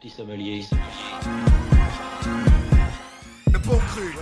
petit sommelier. Le bon cru.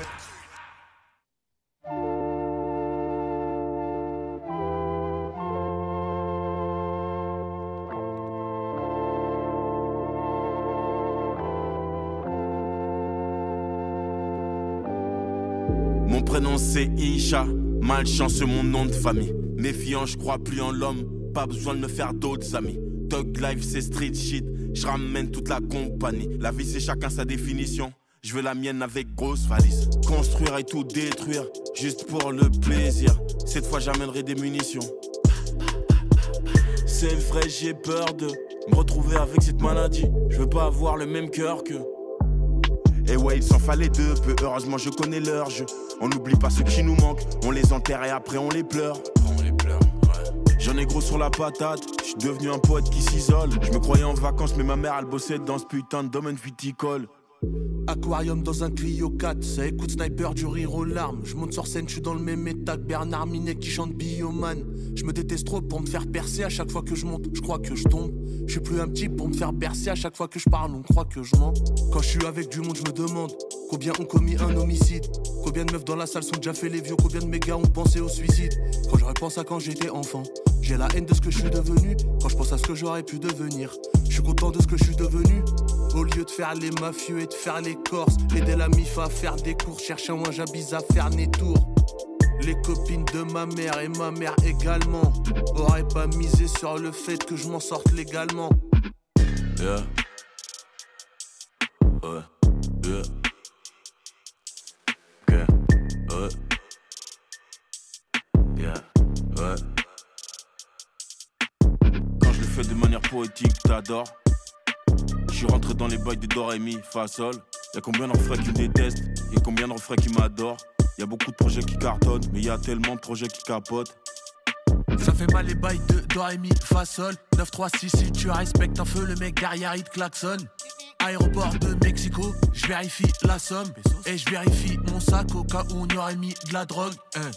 Mon prénom c'est Isha, malchance mon nom de famille. Méfiant, je crois plus en l'homme, pas besoin de me faire d'autres amis. Dog life c'est street shit, je toute la compagnie. La vie c'est chacun sa définition. Je veux la mienne avec grosse valise. Construire et tout détruire, juste pour le plaisir. Cette fois j'amènerai des munitions. C'est vrai, j'ai peur de me retrouver avec cette maladie. Je veux pas avoir le même cœur que. Et ouais, il s'en fallait deux peu. Heureusement, je connais leur jeu. On n'oublie pas ceux qui nous manquent. On les enterre et après on les pleure. J'en ai gros sur la patate. Je suis devenu un poète qui s'isole. Je me croyais en vacances, mais ma mère elle bossait dans ce putain de domaine viticole. Aquarium dans un Clio 4, ça écoute sniper du rire aux larmes. Je monte sur scène, je suis dans le même état que Bernard Minet qui chante Bioman. Je me déteste trop pour me faire percer à chaque fois que je monte, je crois que je tombe. Je suis plus un petit pour me faire bercer à chaque fois que je parle, on croit que je mens. Quand je suis avec du monde, je me demande combien ont commis un homicide. Combien de meufs dans la salle sont déjà fait les vieux, combien de mégas ont pensé au suicide. Quand je repense à quand j'étais enfant, j'ai la haine de ce que je suis devenu. Quand je pense à ce que j'aurais pu devenir, je suis content de ce que je suis devenu. Au lieu de faire les mafieux et de faire les corses, aider la MIF à faire des cours, chercher un j'abise à faire des tours. Les copines de ma mère et ma mère également auraient pas misé sur le fait que je m'en sorte légalement. Quand je le fais de manière poétique, t'adores. Je suis rentré dans les bails de Dorémy, Fa Sol. Y'a combien de refrains qui me détestent? Y'a combien de refrains qui m'adorent? Y'a beaucoup de projets qui cartonnent, mais y a tellement de projets qui capotent. Ça fait mal les bails de Do, Ré, Mi, Fa, Sol 9, 3, 6, si tu respectes un feu, le mec derrière il te Aéroport de Mexico, je vérifie la somme Et je vérifie mon sac au cas où on y aurait mis de la drogue hein.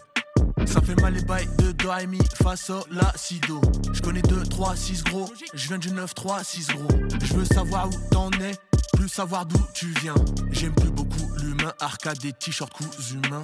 Ça fait mal les bails de Do, Ré, Mi, Fa, Sol, La, Si, Do Je connais 2, 3, 6 gros, je viens du 9, 3, 6 gros. Je veux savoir où t'en es, plus savoir d'où tu viens. J'aime plus beaucoup l'humain, arcade des t-shirts coups humains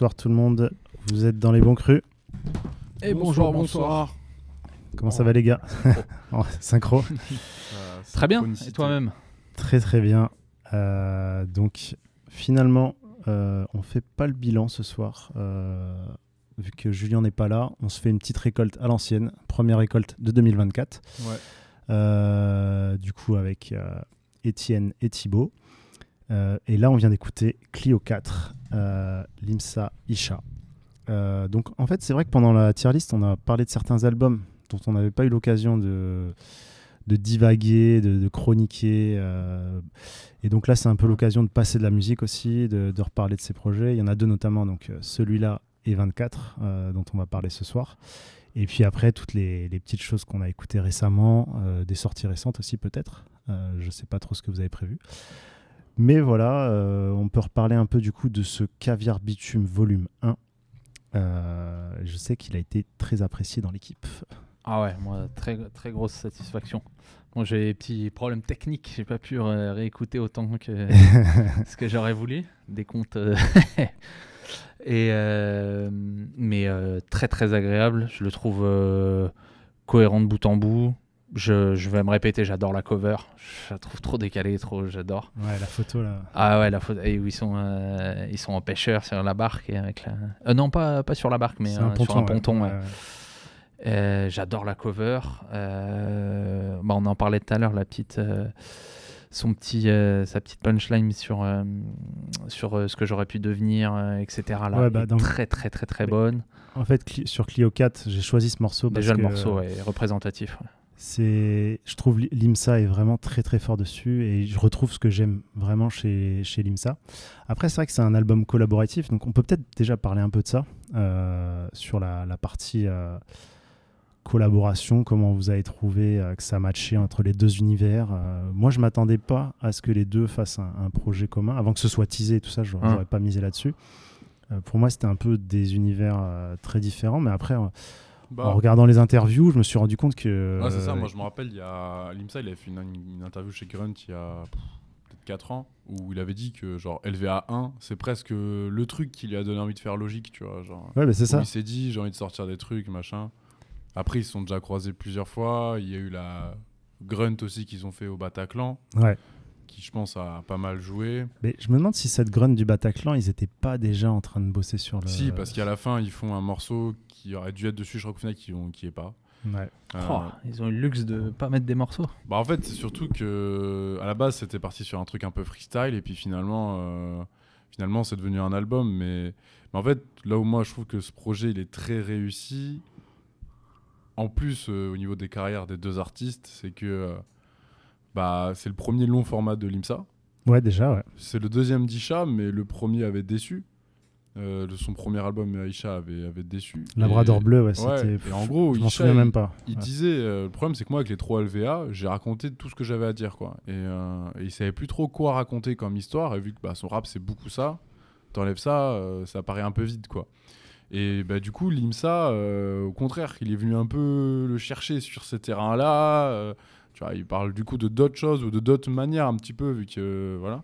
Bonsoir tout le monde, vous êtes dans les bons crus. Et bonjour, bonsoir. Comment ça va les gars En Synchro Très bien, et toi-même Très très bien. Euh, donc finalement, euh, on fait pas le bilan ce soir. euh, vu que Julien n'est pas là, on se fait une petite récolte à l'ancienne, première récolte de 2024. Ouais. Euh, du coup avec euh, Étienne et Thibaut. Euh, et là, on vient d'écouter Clio 4, euh, Limsa Isha. Euh, donc, en fait, c'est vrai que pendant la tier list, on a parlé de certains albums dont on n'avait pas eu l'occasion de, divaguer, de, chroniquer. euh, et donc là, c'est un peu l'occasion de passer de la musique aussi, de, reparler de ces projets. Il y en a deux notamment, donc euh, celui-là et 24, euh, dont on va parler ce soir. Et puis après, toutes les, petites choses qu'on a écoutées récemment, euh, des sorties récentes aussi peut-être. Euh, je ne sais pas trop ce que vous avez prévu. Mais voilà, euh, on peut reparler un peu du coup de ce Caviar Bitume volume 1. Euh, je sais qu'il a été très apprécié dans l'équipe. Ah ouais, moi, très, très grosse satisfaction. Bon, j'ai des petits problèmes techniques, j'ai pas pu euh, réécouter autant que ce que j'aurais voulu, des comptes. euh, et, mais très très agréable, je le trouve cohérent de bout en bout. Je, je vais me répéter, j'adore la cover, je la trouve trop décalée, trop, j'adore. Ouais, la photo là. Ah ouais, la photo, et où ils sont, euh, ils sont en pêcheur sur la barque et avec la. Euh, non, pas, pas sur la barque, mais euh, sur un ouais. ponton. ouais. Euh, J'adore la cover. Bah, on en parlait tout à l'heure, la petite, son petit, sa petite punchline sur, sur ce que j'aurais pu devenir, etc. Là, Ouais, bah, très très très très bonne. En fait, sur Clio 4, j'ai choisi ce morceau parce Déjà le que, morceau est représentatif. C'est, je trouve l'IMSA est vraiment très très fort dessus et je retrouve ce que j'aime vraiment chez, chez l'IMSA. Après, c'est vrai que c'est un album collaboratif, donc on peut peut-être déjà parler un peu de ça euh, sur la, la partie euh, collaboration, comment vous avez trouvé euh, que ça matchait entre les deux univers. Moi, je m'attendais pas à ce que les deux fassent un, un projet commun, avant que ce soit teasé et tout ça, j'aurais j'aurais pas misé là-dessus. Pour moi, c'était un peu des univers très différents, mais après, Bah, en regardant les interviews, je me suis rendu compte que. Ouais, c'est ça, euh, moi je me rappelle, il y a Limsa, il avait fait une, une interview chez Grunt il y a peut-être 4 ans, où il avait dit que genre LVA 1, c'est presque le truc qui lui a donné envie de faire logique, tu vois. Genre, Ouais, bah, c'est ça. il s'est dit, j'ai envie de sortir des trucs, machin. Après, ils se sont déjà croisés plusieurs fois. Il y a eu la Grunt aussi qu'ils ont fait au Bataclan, Ouais. Qui je pense a pas mal joué. Mais je me demande si cette grunt du Bataclan, ils étaient pas déjà en train de bosser sur le. Si, parce qu'à la fin, ils font un morceau qui aurait dû être dessus, je crois qu'au final, qui, ont- qui est pas. Ouais. Euh, Oh, ils ont eu le luxe de pas mettre des morceaux. Bah en fait, c'est surtout que à la base, c'était parti sur un truc un peu freestyle et puis finalement, euh, finalement, c'est devenu un album. Mais, mais en fait, là où moi je trouve que ce projet il est très réussi, en plus euh, au niveau des carrières des deux artistes, c'est que euh, bah c'est le premier long format de l'IMSA. Ouais, déjà, ouais. C'est le deuxième d'Isha, mais le premier avait déçu. Euh, son premier album, Aisha avait, avait déçu. Labrador Et- bleu, ouais, Ouais, c'était. et en gros, je m'en Isha, même pas. il Ouais. disait euh, le problème c'est que moi avec les trois LVA j'ai raconté tout ce que j'avais à dire quoi et, euh, et il savait plus trop quoi raconter comme histoire et vu que bah, son rap c'est beaucoup ça t'enlèves ça euh, ça paraît un peu vide quoi et bah, du coup l'IMSA au contraire il est venu un peu le chercher sur ces terrains là tu vois il parle du coup de d'autres choses ou de d'autres manières un petit peu vu que voilà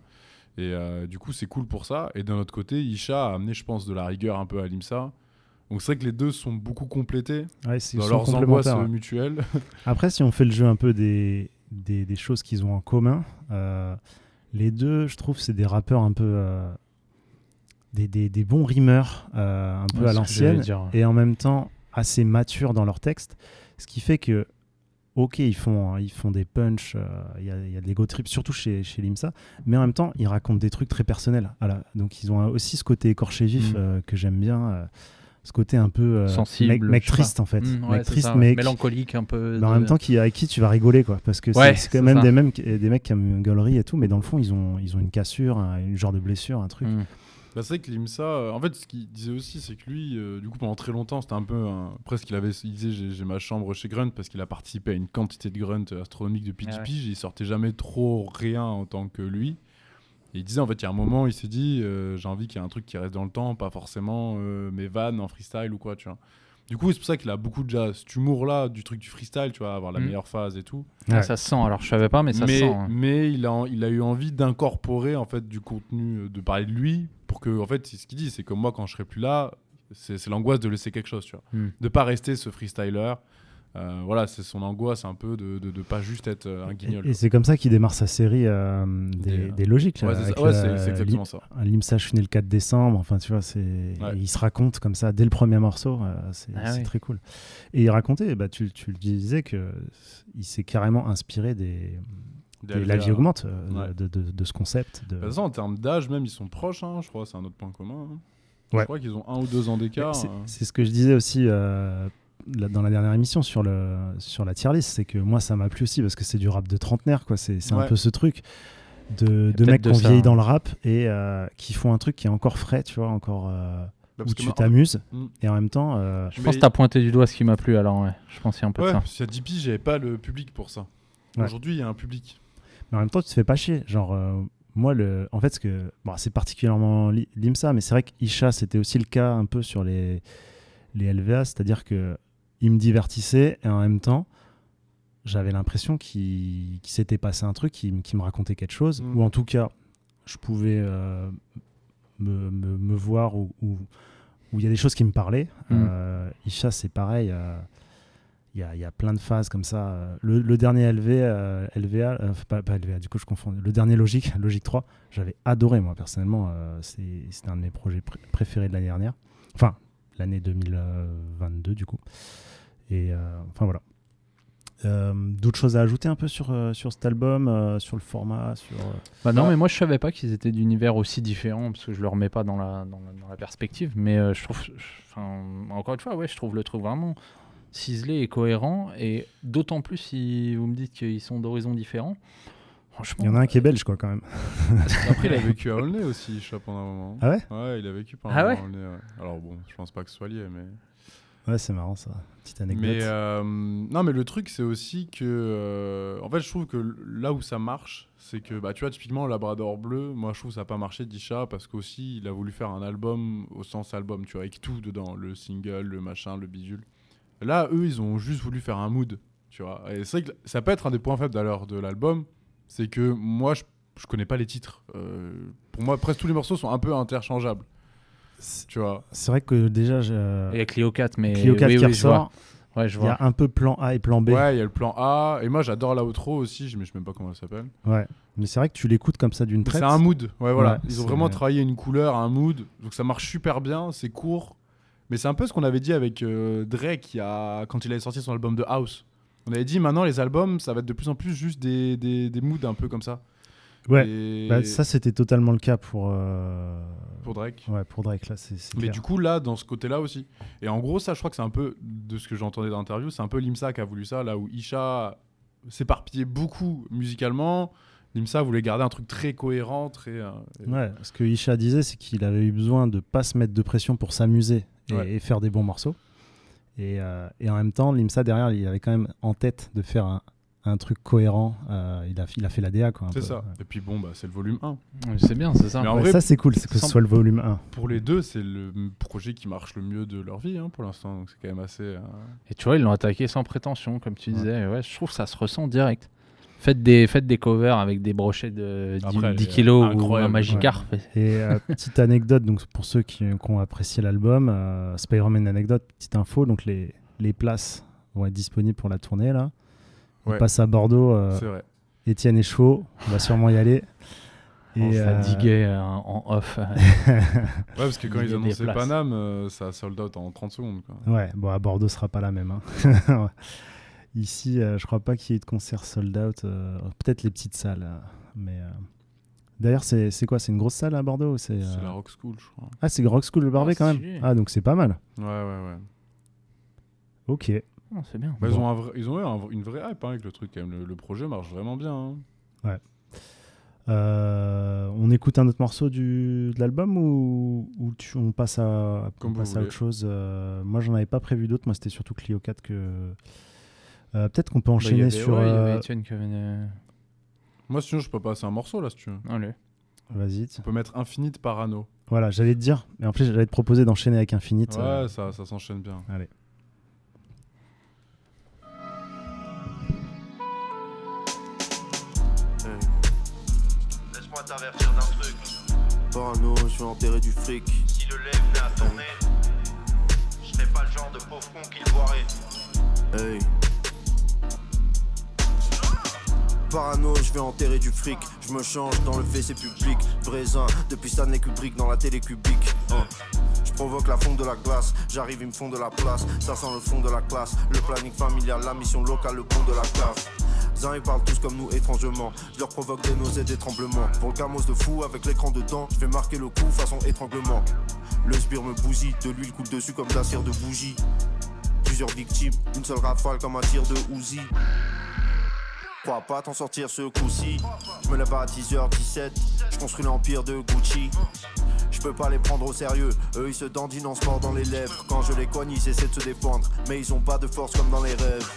et euh, du coup c'est cool pour ça et d'un autre côté Isha a amené je pense de la rigueur un peu à l'IMSA donc c'est vrai que les deux sont beaucoup complétés Ouais, dans sont leurs angoisses ouais. mutuelles. Après, si on fait le jeu un peu des, des, des choses qu'ils ont en commun, euh, les deux, je trouve, c'est des rappeurs un peu. euh, des, des, des bons rimeurs, euh, un peu Ouais, à l'ancienne, et en même temps assez matures dans leurs textes. Ce qui fait que, ok, ils font, ils font des punchs, euh, il y, a, il y a de l'ego trip, surtout chez, chez Limsa, mais en même temps, ils racontent des trucs très personnels. Voilà. Donc, ils ont aussi ce côté écorché vif Mm. euh, que j'aime bien. euh, ce côté un peu euh, Sensible, mec, triste en fait Mmh, ouais, mec triste ça, mélancolique un peu. mais en même temps, qui, avec qui tu vas rigoler, quoi. Parce que c'est- Ouais, c'est quand même ça. des, mêmes, des mecs qui aiment une gaulerie et tout, mais dans le fond, ils ont, ils ont une cassure, un, une genre de blessure, un truc. Mm. Bah, c'est vrai que l'IMSA, euh, en fait, ce qu'il disait aussi, c'est que lui, euh, du coup, pendant très longtemps, c'était un peu. un- presque, il, avait, il disait j'ai, ma chambre chez Grunt parce qu'il a participé à une quantité de Grunt astronomique depuis Ah 10 ouais. piges. Il sortait jamais trop rien en tant que lui. Et il disait, en fait, il y a un moment, il s'est dit euh, j'ai envie qu'il y ait un truc qui reste dans le temps, pas forcément mes vannes en freestyle ou quoi, tu vois. Du coup, c'est pour ça qu'il a beaucoup déjà cet humour-là du truc du freestyle, tu vois, avoir la Mm. meilleure phase et tout. Ah, Ouais. ça se sent, alors je savais pas, mais ça mais, se sent. hein. mais il, a, il a eu envie d'incorporer en fait du contenu, euh, de parler de lui, pour que en fait, c'est ce qu'il dit, c'est que moi quand je serai plus là, c'est l'angoisse de laisser quelque chose, tu vois, Hmm. de pas rester ce freestyler. Euh, voilà, c'est son angoisse un peu de, de, de pas juste être euh, un guignol. Et, et c'est comme ça qu'il démarre sa série euh, des, Des- des logiques. Ouais, c'est ça. Ouais, exactement ça. Un Limsa, je suis né le 4 décembre. Enfin, tu vois, c'est Ouais. il se raconte comme ça dès le premier morceau. euh, c'est Ah oui. très cool. Et il racontait, bah, tu, tu le disais, que il s'est carrément inspiré des, La vie augmente, euh, Ouais. de, de- de ce concept. De... Bah, façon, en termes d'âge, même, ils sont proches, hein, je crois, c'est un autre point commun. hein. Je crois qu'ils ont un ou deux ans d'écart. C'est- euh. C'est ce que je disais aussi euh, dans la dernière émission sur, le, sur la tier list, c'est que moi ça m'a plu aussi parce que c'est du rap de trentenaire, quoi. C'est c'est un Ouais. peu ce truc de, de mecs qui ont ça, vieilli hein. dans le rap et euh, qui font un truc qui est encore frais, tu vois, encore euh, Bah, où tu t'amuses Mm. et en même temps. euh, Je pense que t'as pointé du doigt ce qui m'a plu, alors ouais. Je pense qu'il y a un peu Ouais, de ça. 10 piges, j'avais pas le public pour ça. Ouais. Aujourd'hui, il y a un public. Mais en même temps, tu te fais pas chier. Genre, euh, moi, le... en fait, ce que... bon, c'est particulièrement li- l'IMSA, mais c'est vrai qu'Isha, c'était aussi le cas un peu sur les, les LVA, c'est-à-dire que il me divertissait et en même temps, j'avais l'impression qu'il s'était passé un truc, qui, qui me racontait quelque chose, Mm. ou en tout cas, je pouvais euh, me, me- me voir où il y a des choses qui me parlaient. Mm. Euh, Isha, c'est pareil. euh, il y, a, il y a plein de phases comme ça. Le, le dernier LV, LVA, pas, pas LVA, du coup je confonds. Le dernier Logique, Logique 3, j'avais adoré moi personnellement. C'était un de mes projets pr- préférés de l'année dernière. Enfin, l'année 2022 du coup. Et euh, enfin voilà. Euh, D'autres choses à ajouter un peu sur, euh, sur cet album, euh, sur le format sur, Bah non, mais moi je savais pas qu'ils étaient d'univers aussi différents parce que je le remets pas dans la, dans la, dans la perspective. Mais euh, je trouve, je- encore une fois, ouais, je trouve le truc vraiment ciselé et cohérent. Et d'autant plus si vous me dites qu'ils sont d'horizons différents. Franchement, Il y en a un qui est belge, quoi, quand même. Après, il a vécu à Aulnay aussi, Chat, pendant un moment. Ah ouais Ouais, il a vécu pendant Ah un ouais moment à Aulnay, ouais. Alors bon, je pense pas que ce soit lié, mais. Ouais, c'est marrant, ça. Petite anecdote. Mais euh, non, mais le truc, c'est aussi que. euh, en fait, je trouve que là où ça marche, c'est que, bah, tu vois, typiquement, Labrador Bleu, moi, je trouve que ça n'a pas marché d'Isha parce qu'aussi, il a voulu faire un album au sens album, tu vois, avec tout dedans, le single, le machin, le bidule. Là, eux, ils ont juste voulu faire un mood, tu vois. Et c'est vrai que ça peut être un des points faibles d'ailleurs de l'album, c'est que moi, je, je connais pas les titres. Euh, pour moi, presque tous les morceaux sont un peu interchangeables, C'est tu vois. c'est vrai que déjà, je- il y a Clio 4, mais Clio 4 oui, qui oui, vois. ressort, Ouais, je il y a vois. un peu plan A et plan B. Ouais, il y a le plan A, et moi, j'adore la outro aussi, mais je sais même pas comment elle s'appelle. Ouais. Mais c'est vrai que tu l'écoutes comme ça d'une traite. C'est un mood, ouais, voilà. Ouais, Ils ont vraiment travaillé une couleur, un mood, donc ça marche super bien, c'est court. Mais c'est un peu ce qu'on avait dit avec euh, Drake il y a... quand il avait sorti son album de House. On avait dit maintenant les albums, ça va être de plus en plus juste des, des, des moods un peu comme ça. Ouais. Et Bah, ça, c'était totalement le cas pour, euh, pour Drake. ouais, pour Drake. Là, c'est Mais clair. du coup, là, dans ce côté-là aussi. Et en gros, ça, je crois que c'est un peu, de ce que j'entendais dans l'interview, c'est un peu Limsa qui a voulu ça, là où Isha s'éparpillait beaucoup musicalement. Limsa voulait garder un truc très cohérent, très. euh, Ouais, ce que Isha disait, c'est qu'il avait eu besoin de pas se mettre de pression pour s'amuser et, Ouais. et faire des bons morceaux. Et, euh, et en même temps, Limsa derrière, il avait quand même en tête de faire un, un truc cohérent. Euh, il, a, il a fait la DA, C'est ça. Et puis bon, bah, c'est le volume 1. C'est bien, c'est ça. Mais en Ouais, vrai, ça, c'est cool, c'est que ce soit le volume 1. pour les deux, c'est le projet qui marche le mieux de leur vie hein, pour l'instant. Donc c'est quand même assez. euh, Et tu vois, ils l'ont attaqué sans prétention, comme tu Ouais. disais. Ouais, je trouve que ça se ressent direct. Faites des, faites des covers avec des brochets de 10, Après, elle 10 est kilos ou un. Magikarp. Et euh, petite anecdote, donc pour ceux qui, qui ont apprécié l'album, euh, Spider-Man anecdote, petite info, donc les, les places vont être disponibles pour la tournée là. On Ouais. passe à Bordeaux, euh, C'est vrai. Étienne est chaud, on va sûrement y aller. On Et, euh, fatiguait euh, en off. Ouais, parce que quand ils annonçaient. Paname, euh, ça a sold out en 30 secondes. Quoi. Ouais, bon, à Bordeaux, ce sera pas la même. hein. Ici, euh, je crois pas qu'il y ait de concert sold out. euh, Peut-être les petites salles. euh, mais euh, D'ailleurs, c'est quoi? C'est une grosse salle à Bordeaux c'est, euh, la Rock School, je crois. Ah, c'est Rock School de Barbet Ah, quand même. Ah, donc c'est pas mal. Ouais, ouais, ouais. Ok. Oh, c'est bien. Bah, ils ont, un vrai- ils ont eu un- une vraie hype hein, avec le truc, quand même. Le, le projet marche vraiment bien. hein. Euh, on écoute un autre morceau du, de l'album ou, ou tu- on passe à, Comme on vous passe à voulez. autre chose Euh, Moi, j'en avais pas prévu d'autres. Moi, c'était surtout Clio 4 que. Euh, Peut-être qu'on peut Bah, enchaîner avait- sur. ouais, euh, avait une- Moi, sinon, je peux passer un morceau là, si tu veux. Allez. Vas-y. On peut mettre Infinite Parano. Voilà, j'allais te dire. Mais en plus, j'allais te proposer d'enchaîner avec Infinite. Ouais, euh, ça, ça s'enchaîne bien. Allez. Laisse-moi t'avertir d'un truc. Parano, je vais enterrer du fric. Si le lait venait à tourner, je serais pas le genre de pauvre con qui le boirait. Hey. Parano, je vais enterrer du fric. Je me change dans le WC public. Un, depuis Stanley Kubrick dans la télé cubique. Hein. Je provoque la fonte de la glace. J'arrive, ils me font de la place. Ça sent le fond de la classe. Le planning familial, la mission locale, le pont de la classe. Ils parlent tous comme nous étrangement. Je leur provoque des nausées, des tremblements. Pour le gamos de fou, avec l'écran dedans, je vais marquer le coup façon étranglement. Le sbire me bousille, de l'huile coule dessus comme de la cire de bougie. Plusieurs victimes, une seule rafale comme un tir de Uzi. Crois pas t'en sortir ce coup-ci. Je me lève à 10h17, je construis l'empire de Gucci. Je peux pas les prendre au sérieux, eux ils se dandinent en sport dans les lèvres. Quand je les coigne, ils essaient de se défendre, mais ils ont pas de force comme dans les rêves.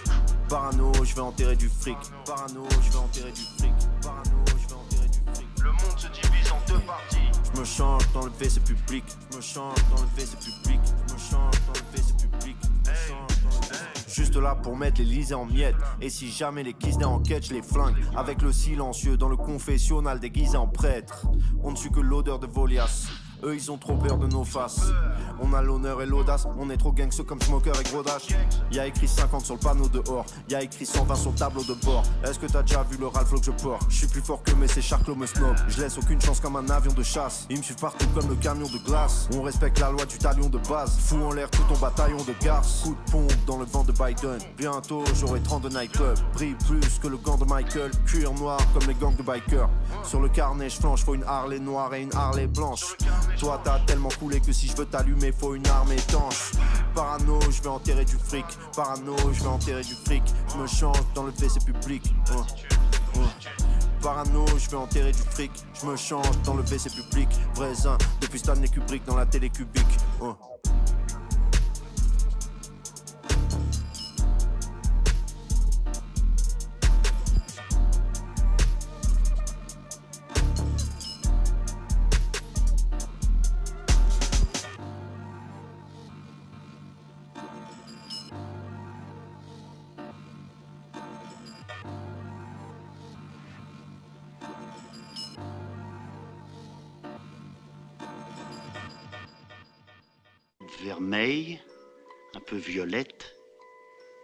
Parano, je vais enterrer du fric. Parano, je vais enterrer du fric. Parano, je vais enterrer du fric. Le monde se divise en deux parties. Je me change dans le WC public. Je me change dans le WC public. Je me change dans le WC public. Juste là pour mettre l'Elysée en miettes. Et si jamais les Kisney en quête, je les flingue. Avec le silencieux dans le confessionnal déguisé en prêtre. On ne suit que l'odeur de Volias. Eux ils ont trop peur de nos faces. On a l'honneur et l'audace, on est trop gangsters comme Smoker et Grodash. Y'a écrit 50 sur le panneau dehors, y'a écrit 120 sur le tableau de bord. Est-ce que t'as déjà vu le Ralph que je porte? Je suis plus fort que mes ces charclos me snob. Je laisse aucune chance comme un avion de chasse. Ils me suivent partout comme le camion de glace. On respecte la loi du talion de base. Fous en l'air tout ton bataillon de garce. Coup de pompe dans le vent de Biden. Bientôt j'aurai 30 de nightclub. Brille plus que le gant de Michael. Cuir noir comme les gangs de bikers. Sur le carnet, je flanche, faut une Harley noire et une Harley blanche. Toi t'as tellement coulé que si je veux t'allumer, faut une arme étanche. Parano, je vais enterrer du fric. Parano, je vais enterrer du fric. Je me change dans le WC public. Uh, uh. Parano, je vais enterrer du fric. Je me change dans le WC public. Vrai depuis Stanley Kubrick dans la télé cubique. Uh.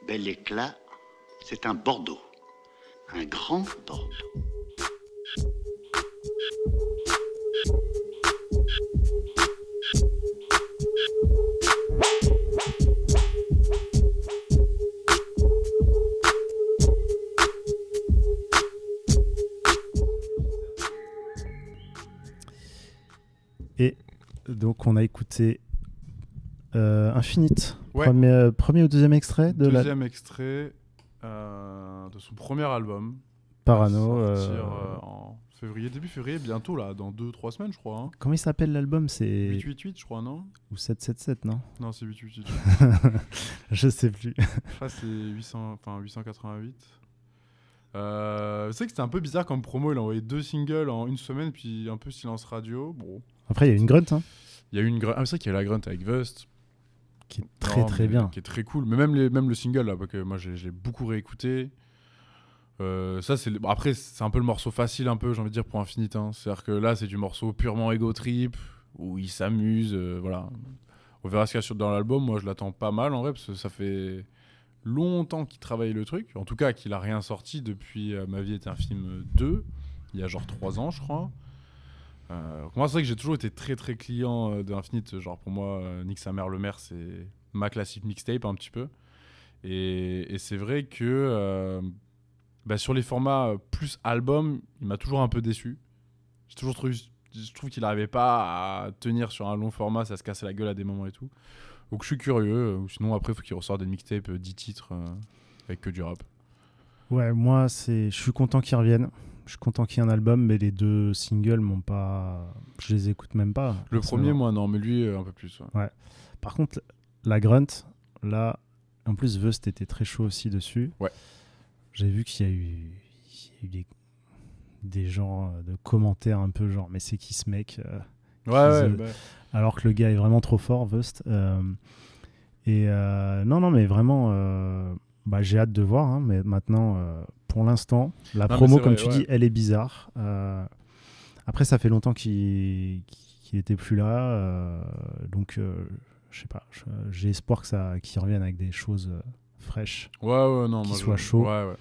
Bel éclat. C'est un Bordeaux, un grand Bordeaux. Et donc on a écouté euh, Infinite, Ouais. premier, euh, premier ou deuxième extrait de la Deuxième extrait euh, de son premier album. Parano. Euh, sortir, en février, début février, bientôt là, dans 2-3 semaines, je crois. hein. Comment il s'appelle l'album? C'est 888, je crois, non? Ou 777 non? Non, c'est 888. Je sais plus. Je crois que c'est 800, enfin 888. Euh, c'est que c'était un peu bizarre comme promo. Il a envoyé deux singles en une semaine, puis un peu silence radio. Bon, Après il y a une grunt hein, il y a eu une grunt. Ah, c'est vrai qu'il y a la grunt avec Vust. Qui est très Non, très bien. Qui est très cool. Mais même, les, même le single, là, parce que moi j'ai beaucoup réécouté. Euh, ça, c'est bon, après, c'est un peu le morceau facile, un peu, j'ai envie de dire, pour Infinite. hein. C'est-à-dire que là, c'est du morceau purement ego trip, où il s'amuse. euh, voilà. On verra ce qu'il y a sur- dans l'album. Moi, je l'attends pas mal, en vrai, parce que ça fait longtemps qu'il travaille le truc. En tout cas, qu'il a rien sorti depuis euh, Ma vie était un film 2, il y a genre 3 ans, je crois. Euh, moi, c'est vrai que j'ai toujours été très très client euh, d'Infinite. Genre, pour moi, euh, Nick sa mère, le maire, c'est ma classique mixtape un petit peu. Et, c'est vrai que bah, sur les formats plus album, il m'a toujours un peu déçu. J'ai toujours trouvé, je trouve qu'il n'arrivait pas à tenir sur un long format, ça se cassait la gueule à des moments et tout. Donc je suis curieux. sinon, après, il faut qu'il ressorte des mixtapes, euh, 10 titres avec que du rap. Ouais, moi je suis content qu'ils reviennent. Je suis content qu'il y ait un album, mais les deux singles m'ont pas, je les écoute même pas. Le premier, moi, non, mais lui, euh, un peu plus. ouais. Par contre, la grunt, là, en plus Vust était très chaud aussi dessus. Ouais. J'ai vu qu'il y a eu, il y a eu des, des gens euh, de commentaires un peu genre, mais c'est qui ce mec euh, Ouais, ouais, bah, alors que le gars est vraiment trop fort, Vust. Euh, et euh, non, non, mais vraiment, bah, j'ai hâte de voir. hein, mais maintenant, pour l'instant, la Non, promo, comme tu ouais. dis, elle est bizarre. Euh, après, ça fait longtemps qu'il qu'il était plus là. euh, donc, euh, je sais pas. J'ai espoir que ça, qu'il revienne avec des choses euh, fraîches, ouais, ouais, non. Qu'il je- soit chaud. Ouais, ouais.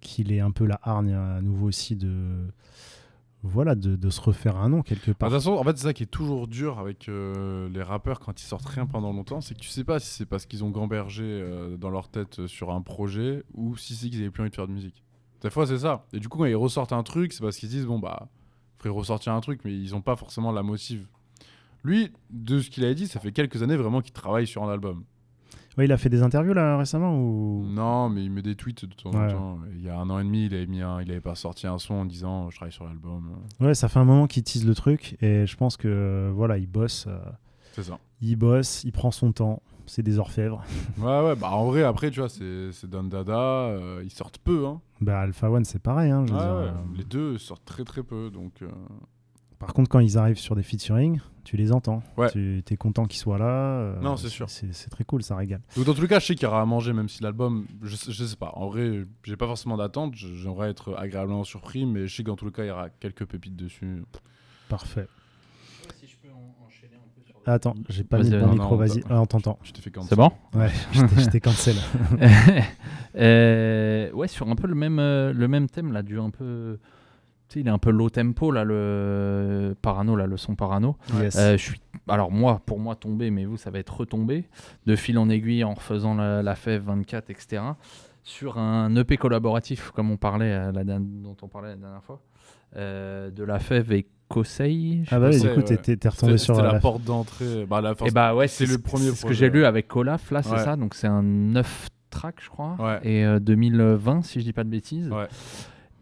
qu'il ait un peu la hargne à nouveau aussi de. Voilà, de, de se refaire un nom quelque Bah, part. De toute façon, en fait, c'est ça qui est toujours dur avec les rappeurs quand ils sortent rien pendant longtemps, c'est que tu sais pas si c'est parce qu'ils ont gambergé dans leur tête sur un projet ou si c'est qu'ils avaient plus envie de faire de musique. Des fois, c'est ça. Et du coup, quand ils ressortent un truc, c'est parce qu'ils se disent bon bah, faudrait ressortir un truc, mais ils ont pas forcément la motive. Lui, de ce qu'il a dit, ça fait quelques années vraiment qu'il travaille sur un album. Ouais, il a fait des interviews là récemment ou? Non, mais il met des tweets de temps en temps. Il y a un an et demi, il avait, mis un- il avait pas sorti un son en disant je travaille sur l'album. Ouais, ça fait un moment qu'il tease le truc et je pense que voilà, il bosse, euh, C'est ça. il bosse, il prend son temps. C'est des orfèvres. Ouais, ouais, bah en vrai, après, tu vois, c'est Don Dada, euh, ils sortent peu, hein. Bah Alpha One, c'est pareil. hein, je veux Ouais, dire, ouais, euh, Les deux sortent très très peu, donc. euh, Par contre, quand ils arrivent sur des featuring, tu les entends. Ouais. Tu es content qu'ils soient là. Non, c'est sûr. C'est très cool, ça régale. Donc dans tous les cas, je sais qu'il y aura à manger, même si l'album, je, je sais pas. En vrai, j'ai pas forcément d'attente. J'aimerais être agréablement surpris, mais je sais que dans tous les cas, il y aura quelques pépites dessus. Parfait. Si je peux en- enchaîner Attends, j'ai pas mis le bon non, micro, vas-y. on t'entend. Je t'ai fait quand C'est bon Ouais, je t'ai- cancel. Euh, ouais, sur un peu le même, euh, le même thème, là, du un peu. Tu sais, il est un peu low tempo, là, le parano, là, le son parano. Yes. Euh, je suis, alors moi, pour moi, tombé, mais vous, ça va être retombé de fil en aiguille en refaisant la, la FEV 24, etc. Sur un EP collaboratif, comme on parlait, euh, la, dernière- dont on parlait la dernière fois, euh, de la FEV et Kosei. ah bah oui, du c'est- coup, t'es- ouais. t'es retombé sur c'était la la... porte d'entrée. Bah, la Et bah ouais, c'est le premier c'est ce que j'ai lu avec Colaf, là, c'est Ouais. ça. Donc c'est un 9 track, je crois. Ouais. Et euh, 2020, si je dis pas de bêtises. Ouais.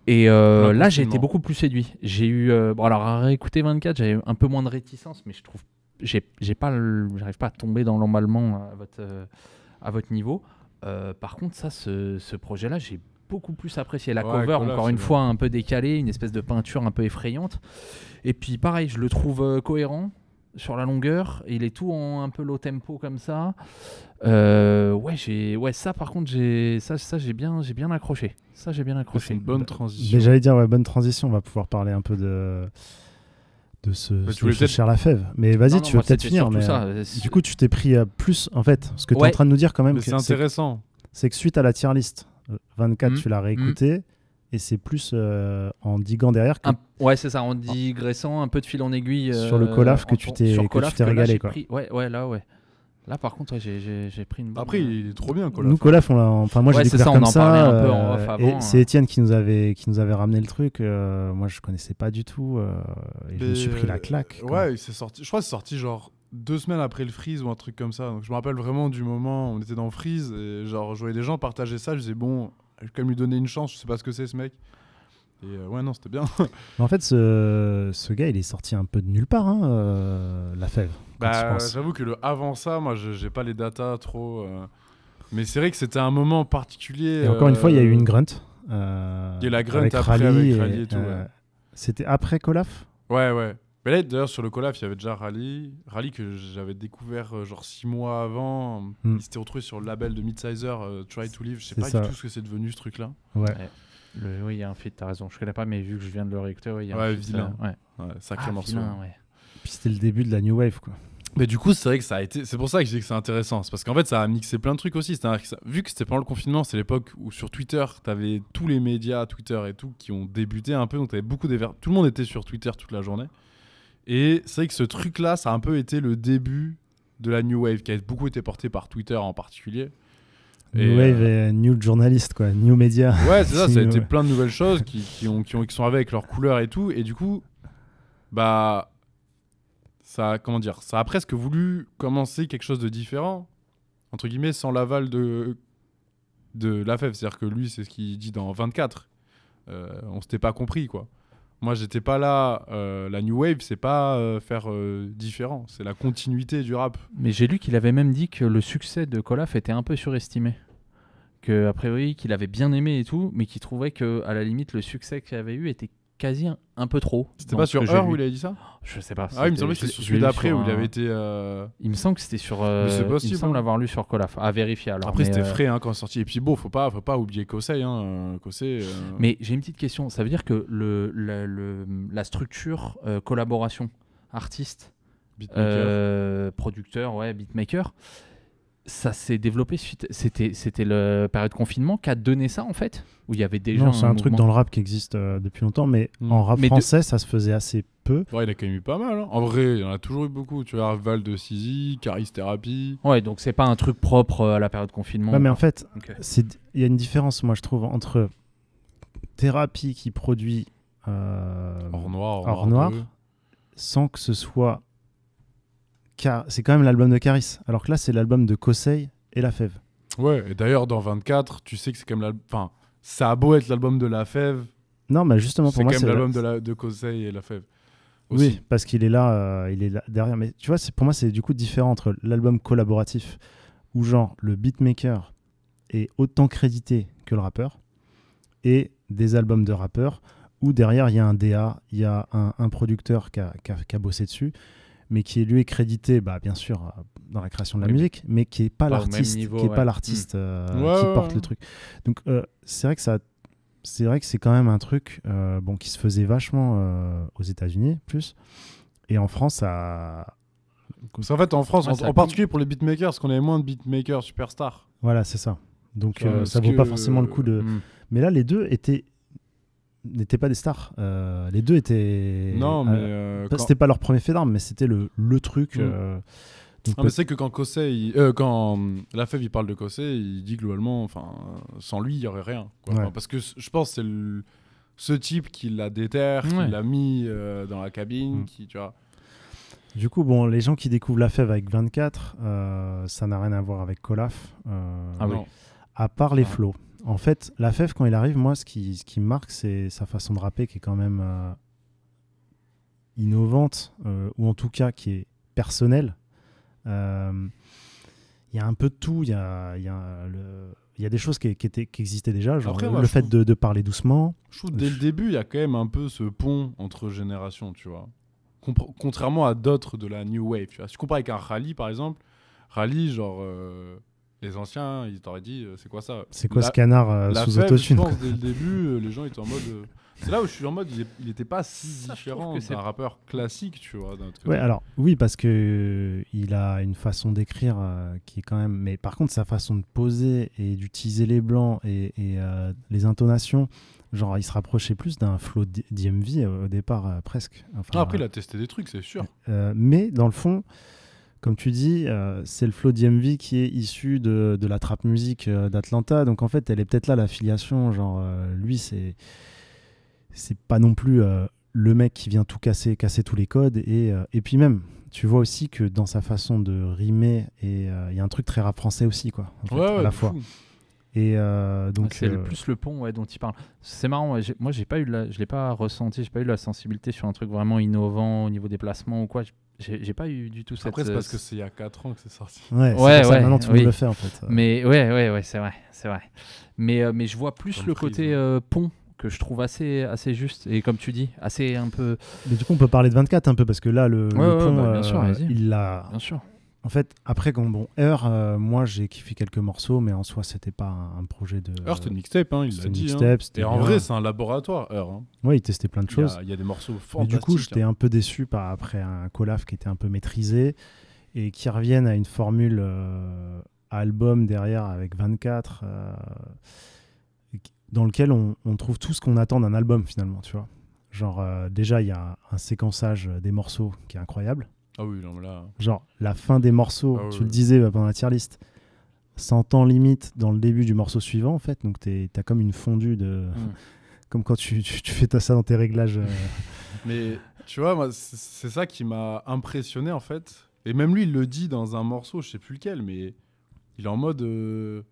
Et euh, là, j'ai été beaucoup plus séduit. J'ai eu, euh, bon, alors à réécouter 24, j'avais un peu moins de réticence, mais je trouve, j'ai, j'ai pas, j'arrive pas à tomber dans l'emballement à votre, euh, à votre niveau. Euh, par contre, ça, ce, ce projet-là, j'ai beaucoup plus apprécié la Ouais, cover, encore c'est une bien. fois un peu décalée, une espèce de peinture un peu effrayante. Et puis pareil, je le trouve euh, cohérent sur la longueur. Il est tout en un peu low tempo comme ça. Euh, ouais, j'ai, ouais, ça par contre, j'ai, ça, ça j'ai bien, j'ai bien accroché. Ça, j'ai bien C'est accroché. une bonne transition. Mais j'allais dire, ouais, bonne transition, on va pouvoir parler un peu de, de ce, Bah, tu ce cher la fève. Mais vas-y, Non, non, tu veux peut-être finir. Mais, ça. euh, Du coup, tu t'es pris euh, plus, en fait, ce que tu es en train de nous dire quand même, c'est intéressant. c'est que suite à la tier list, euh, 24, Mm. tu l'as réécouté, et c'est plus euh, en diguant derrière que Un- ouais, c'est ça, en digressant un peu de fil en aiguille. Sur le euh, Colaf que tu t'es- tu régalé, quoi. pris- Ouais, ouais, là, ouais. Là, par contre, ouais, j'ai- pris une bonne. Après, il est trop bien, Colaf. Nous, Colaf, on l'a- enfin moi Ouais, j'ai c'est découvert ça, on comme en ça. parlait un peu en euh, off et avant, c'est hein. Étienne qui nous avait qui nous avait ramené le truc. euh, moi, je connaissais pas du tout. euh, et je me suis pris la claque. quoi. Ouais, c'est sorti. Je crois que c'est sorti genre deux semaines après le freeze ou un truc comme ça. Donc je me rappelle vraiment du moment où on était dans freeze et genre je voyais des gens partager ça. Je disais bon, je vais quand même lui donner une chance. Je sais pas ce que c'est ce mec. Et euh, ouais, non, c'était bien. Mais en fait, ce, ce gars, il est sorti un peu de nulle part, hein, euh, la fève. Bah, j'avoue que le avant ça, moi, je- j'ai pas les datas trop. euh, Mais c'est vrai que c'était un moment particulier. Et encore une fois, il y a eu une grunt. euh, Il y a eu la grunt avec après Rally avec et, Rally et tout, euh, ouais. C'était après Colaf? Ouais, ouais. Mais là, d'ailleurs, sur le Colaf, il y avait déjà Rally. Rally que j'avais découvert euh, genre six mois avant. Hmm. Il s'était retrouvé sur le label de Midsizer, euh, Try to Live. Je sais pas ça. du tout ce que c'est devenu ce truc-là. Ouais. Le- oui, il y a un feat, t'as raison. Je connais pas, mais vu que je viens de le réécouter, ouais, il y a Ouais, un feat, vilain. euh, ouais. Ouais, sacré Ah, morceau. vilain, ouais. Puis c'était le début de la New Wave, quoi. Mais du coup, c'est vrai que ça a été. C'est pour ça que je dis que c'est intéressant. C'est parce qu'en fait, ça a mixé plein de trucs aussi. C'est-à-dire que ça- Vu que c'était pendant le confinement, c'est l'époque où sur Twitter, t'avais tous les médias, Twitter et tout, qui ont débuté un peu. Donc t'avais beaucoup d'éver... Tout le monde était sur Twitter toute la journée. Et c'est vrai que ce truc-là, ça a un peu été le début de la New Wave, qui a beaucoup été porté par Twitter en particulier. New Et, Wave euh, et New Journalist, quoi. New Media. Ouais, c'est ça, ça a été plein de nouvelles choses qui, qui ont, qui, ont, qui sont arrivées avec leurs couleurs et tout. Et du coup, bah, ça, a- comment dire, ça a presque voulu commencer quelque chose de différent, entre guillemets, sans l'aval de, de la FEV. C'est-à-dire que lui, c'est ce qu'il dit dans 24. Euh, on s'était pas compris, quoi. Moi, j'étais pas là. euh, la New Wave, c'est pas euh, faire euh, différent, c'est la continuité du rap. Mais j'ai lu qu'il avait même dit que le succès de Colaf était un peu surestimé. Que, a priori, qu'il avait bien aimé et tout, mais qu'il trouvait que, à la limite, le succès qu'il avait eu était quasi un, un peu trop. C'était pas sur Heure où il avait dit ça? Je sais pas. Ah, il me semblait que c'était sur celui d'après où il avait été. euh, Il me semble que c'était sur. euh, Mais c'est il me possible, semble hein. l'avoir lu sur Colaf. À vérifier alors. Après, c'était euh, frais hein, quand c'est sorti. Et puis bon, faut pas, faut pas oublier Kosei. Hein. euh, euh, Mais j'ai une petite question. Ça veut dire que le, la, le- la structure collaboration artiste, beatmaker. producteur, ouais, beatmaker, ça s'est développé suite. C'était c'était la période confinement qui a donné ça en fait, où il y avait déjà. Non, c'est un truc dans le rap qui existe euh, depuis longtemps, mais Mm. en rap Mais de- français, ça se faisait assez peu. Ouais, il a quand même eu pas mal. hein. En vrai, il y en a toujours eu beaucoup. Tu vois, Val de Sizi, Caris Therapy. Ouais, donc c'est pas un truc propre euh, à la période confinement. Ouais, mais en fait, il y a une différence, moi, je trouve, entre thérapie qui produit euh, Or Noir. Or Noir. 2. sans que ce soit. Car c'est quand même l'album de Caris, alors que là, c'est l'album de Kosei et La Fève. Ouais, et d'ailleurs, dans 24, tu sais que c'est quand même l'album. Enfin, ça a beau être l'album de La Fève. Non, mais justement, C'est pour quand moi, même c'est l'album de, la... de Kosei et La Fève. Oui, parce qu'il est là, euh, il est là derrière. Mais tu vois, pour moi, c'est du coup différent entre l'album collaboratif où genre le beatmaker est autant crédité que le rappeur et des albums de rappeurs où derrière il y a un DA, il y a un, un producteur qui a, qui a- qui a bossé dessus, mais qui est lui est crédité, bah, bien sûr, euh, dans la création de la Oui. musique, mais qui est pas, l'artiste, qui est ouais. pas l'artiste euh, Ouais, qui ouais, porte ouais. le truc. Donc euh, c'est vrai que ça c'est vrai que c'est quand même un truc euh, bon, qui se faisait vachement euh, aux États-Unis, plus. Et en France, ça... Parce qu'en fait, en France, en, en particulier pour les beatmakers, parce qu'on avait moins de beatmakers superstars. Voilà, c'est ça. Donc euh, ça vaut pas forcément le coup de. Hmm. Mais là, les deux étaient n'étaient pas des stars. Euh, les deux étaient. Non, mais. euh, euh, pas- quand- C'était pas leur premier fait d'armes, mais c'était le, le truc. Mm. euh, donc Ah, mais c'est que quand Cossé, il- euh, quand il parle de Cossé, il dit globalement, enfin, euh, sans lui, il y aurait rien. quoi. Ouais. Enfin, parce que je pense que c'est le- ce type qui l'a déterre, Ouais. qui l'a mis euh, dans la cabine, Mm. qui, tu vois. Du coup, bon, les gens qui découvrent la fève avec 24, euh, ça n'a rien à voir avec Colaf. euh, Ah oui. À part les Ah. En fait, la fève, quand il arrive, moi, ce qui, ce qui marque, c'est sa façon de rapper qui est quand même euh, innovante, euh, ou en tout cas qui est personnelle. Euh, Il y a un peu de tout. Il y a, il y a le- il y a des choses qui, qui étaient, qui existaient déjà, genre Après, le, moi, le je fait trouve- de, de parler doucement. Je trouve que dès le début, il y a quand même un peu ce pont entre générations, tu vois. Contrairement à d'autres de la New Wave, tu vois. Si tu compares avec un rallye, par exemple, rallye, genre, euh, les anciens, ils t'auraient dit, euh, c'est quoi ça C'est quoi La- ce canard euh, La sous fève, je autotune pense, dès le début, euh, les gens étaient en mode. euh, C'est là où je suis en mode, il, est- il était pas si Ça, différent que c'est- d'un rappeur classique, tu vois. Ouais, alors oui, parce que euh, il a une façon d'écrire euh, qui est quand même. Mais par contre, sa façon de poser et d'utiliser les blancs et, et, euh, les intonations, genre, il se rapprochait plus d'un flow d- d'IMV euh, au départ, euh, presque. Enfin, Ah, après, il a testé des trucs, c'est sûr. euh, mais dans le fond, comme tu dis, euh, c'est le flow d'IMV qui est issu de, de la trap musique euh, d'Atlanta. Donc en fait, elle est peut-être là la filiation. Genre, euh, lui, c'est c'est pas non plus le mec qui vient tout casser, casser tous les codes. Et, et puis même, tu vois aussi que dans sa façon de rimer, il y a un truc très rap français aussi, quoi. en fait, Ouais, ouais, à la fois. fou. Et euh, donc, c'est le euh, plus le pont ouais, dont il parle. C'est marrant, ouais, moi j'ai pas eu la, je l'ai pas ressenti, j'ai pas eu la sensibilité sur un truc vraiment innovant au niveau des placements ou quoi. J'ai pas eu du tout cette. Après, c'est euh, parce que c'est il y a 4 ans que c'est sorti. ouais, Ouais, ouais, maintenant tout le oui. le fait en fait. Mais ouais, ouais, ouais, c'est vrai, c'est vrai. Mais, euh, mais je vois plus Comme le prise, côté ouais. euh, pont que je trouve assez, assez juste et comme tu dis, assez un peu. Mais du coup, on peut parler de 24 un peu parce que là, le, le Ouais, ouais, pont, bah, bien sûr, euh, il l'a. En fait, après, quand bon, Heure, euh, moi j'ai kiffé quelques morceaux, mais en soi, c'était pas un, un projet de. Heure, c'était une mixtape, hein, il l'a dit. hein. Et en vrai, c'est un laboratoire, Heure. hein. Ouais, il testait plein de choses. il y a des morceaux fantastiques. du coup, j'étais hein. un peu déçu par après un collaf qui était un peu maîtrisé et qui reviennent à une formule euh, album derrière avec 24, euh, dans lequel on, on trouve tout ce qu'on attend d'un album finalement, tu vois. Genre, euh, déjà, il y a un séquençage des morceaux qui est incroyable. Ah oui, non, mais là. Genre, la fin des morceaux, Ah tu le disais euh, pendant la tier list, 100 ans limite dans le début du morceau suivant, en fait. Donc, t'es- t'as comme une fondue de. Mm. comme quand tu, tu, tu fais ça dans tes réglages. euh, Mais tu vois, moi, c'est ça qui m'a impressionné en fait. Et même lui, il le dit dans un morceau, je sais plus lequel, mais il est en mode. euh,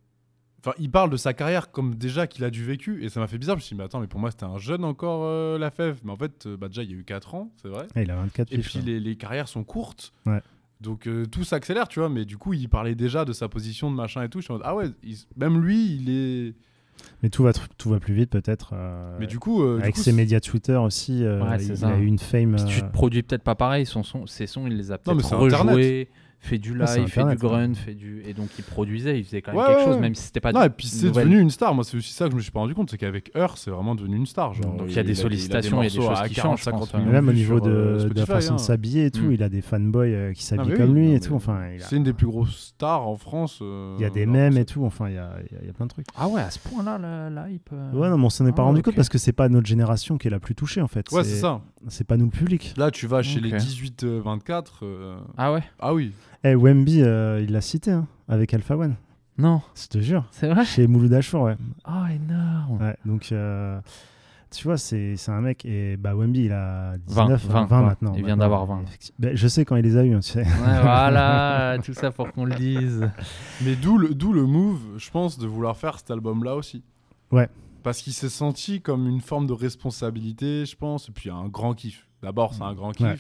Enfin, il parle de sa carrière comme déjà qu'il a du vécu. Et ça m'a fait bizarre. Je me suis dit, mais attends, mais pour moi, c'était un jeune encore, euh, la fève. Mais en fait, euh, bah, déjà, il y a eu 4 ans, c'est vrai. ah, il a 24 Et fiches, puis les, les carrières sont courtes. Ouais. Donc euh, tout s'accélère, tu vois. Mais du coup, il parlait déjà de sa position de machin et tout. Je suis en mode, ah ouais, il- même lui, il est. Mais tout va, tout va plus vite, peut-être. euh, Mais du coup. euh, du avec coup, ses médias Twitter aussi, euh, Ouais, il, a eu une fame. Puis tu te produis peut-être pas pareil, son son, ses sons, il les a Non, mais peut-être c'est Internet. Fait du Ah, live, fait du grunt, fait du et donc il produisait, il faisait quand même Ouais, quelque ouais, chose, ouais. même si c'était pas. Non, et puis c'est nouvelle. devenu une star. Moi, c'est aussi ça que je me suis pas rendu compte, c'est qu'avec Heure, c'est vraiment devenu une star. Genre, Donc, il y a des sollicitations, il y a des choses à qui 40, changent, je pense, 50 ouais. mais millions même au niveau de, euh, de la façon hein. de s'habiller et tout, Mm. il a des fanboys euh, qui s'habillent Non, mais comme oui, lui non, et tout. Enfin, C'est une des plus grosses stars en France. euh, il y a des mèmes et tout. Enfin, il y a, il y a- il y a plein de trucs. Ah ouais, à ce point-là, la, la hype. Ouais, non, mais on s'en est pas Ah, rendu compte parce que c'est pas notre génération qui est la plus touchée en fait. Ouais, c'est ça. C'est pas nous le public. Là, tu vas chez les Ok. 18-24. euh, Ah ouais Ah oui. Eh, Wemby, euh, il l'a cité hein, avec Alpha One. Non, Je te jure. c'est vrai. Chez Mouloud Achour, ouais. Oh énorme. Ouais, donc, euh, tu vois, c'est c'est un mec. Et bah, Wemby, il a 20, 19, 20, 20, maintenant. il vient d'avoir 20. effectivement. Ben, je sais quand il les a eu, hein, tu sais. Ouais, voilà, tout ça pour qu'on le dise. Mais d'où le, d'où le move, je pense, de vouloir faire cet album-là aussi. Ouais. Parce qu'il s'est senti comme une forme de responsabilité, je pense, et puis un grand kiff. D'abord, c'est un grand kiff. Ouais.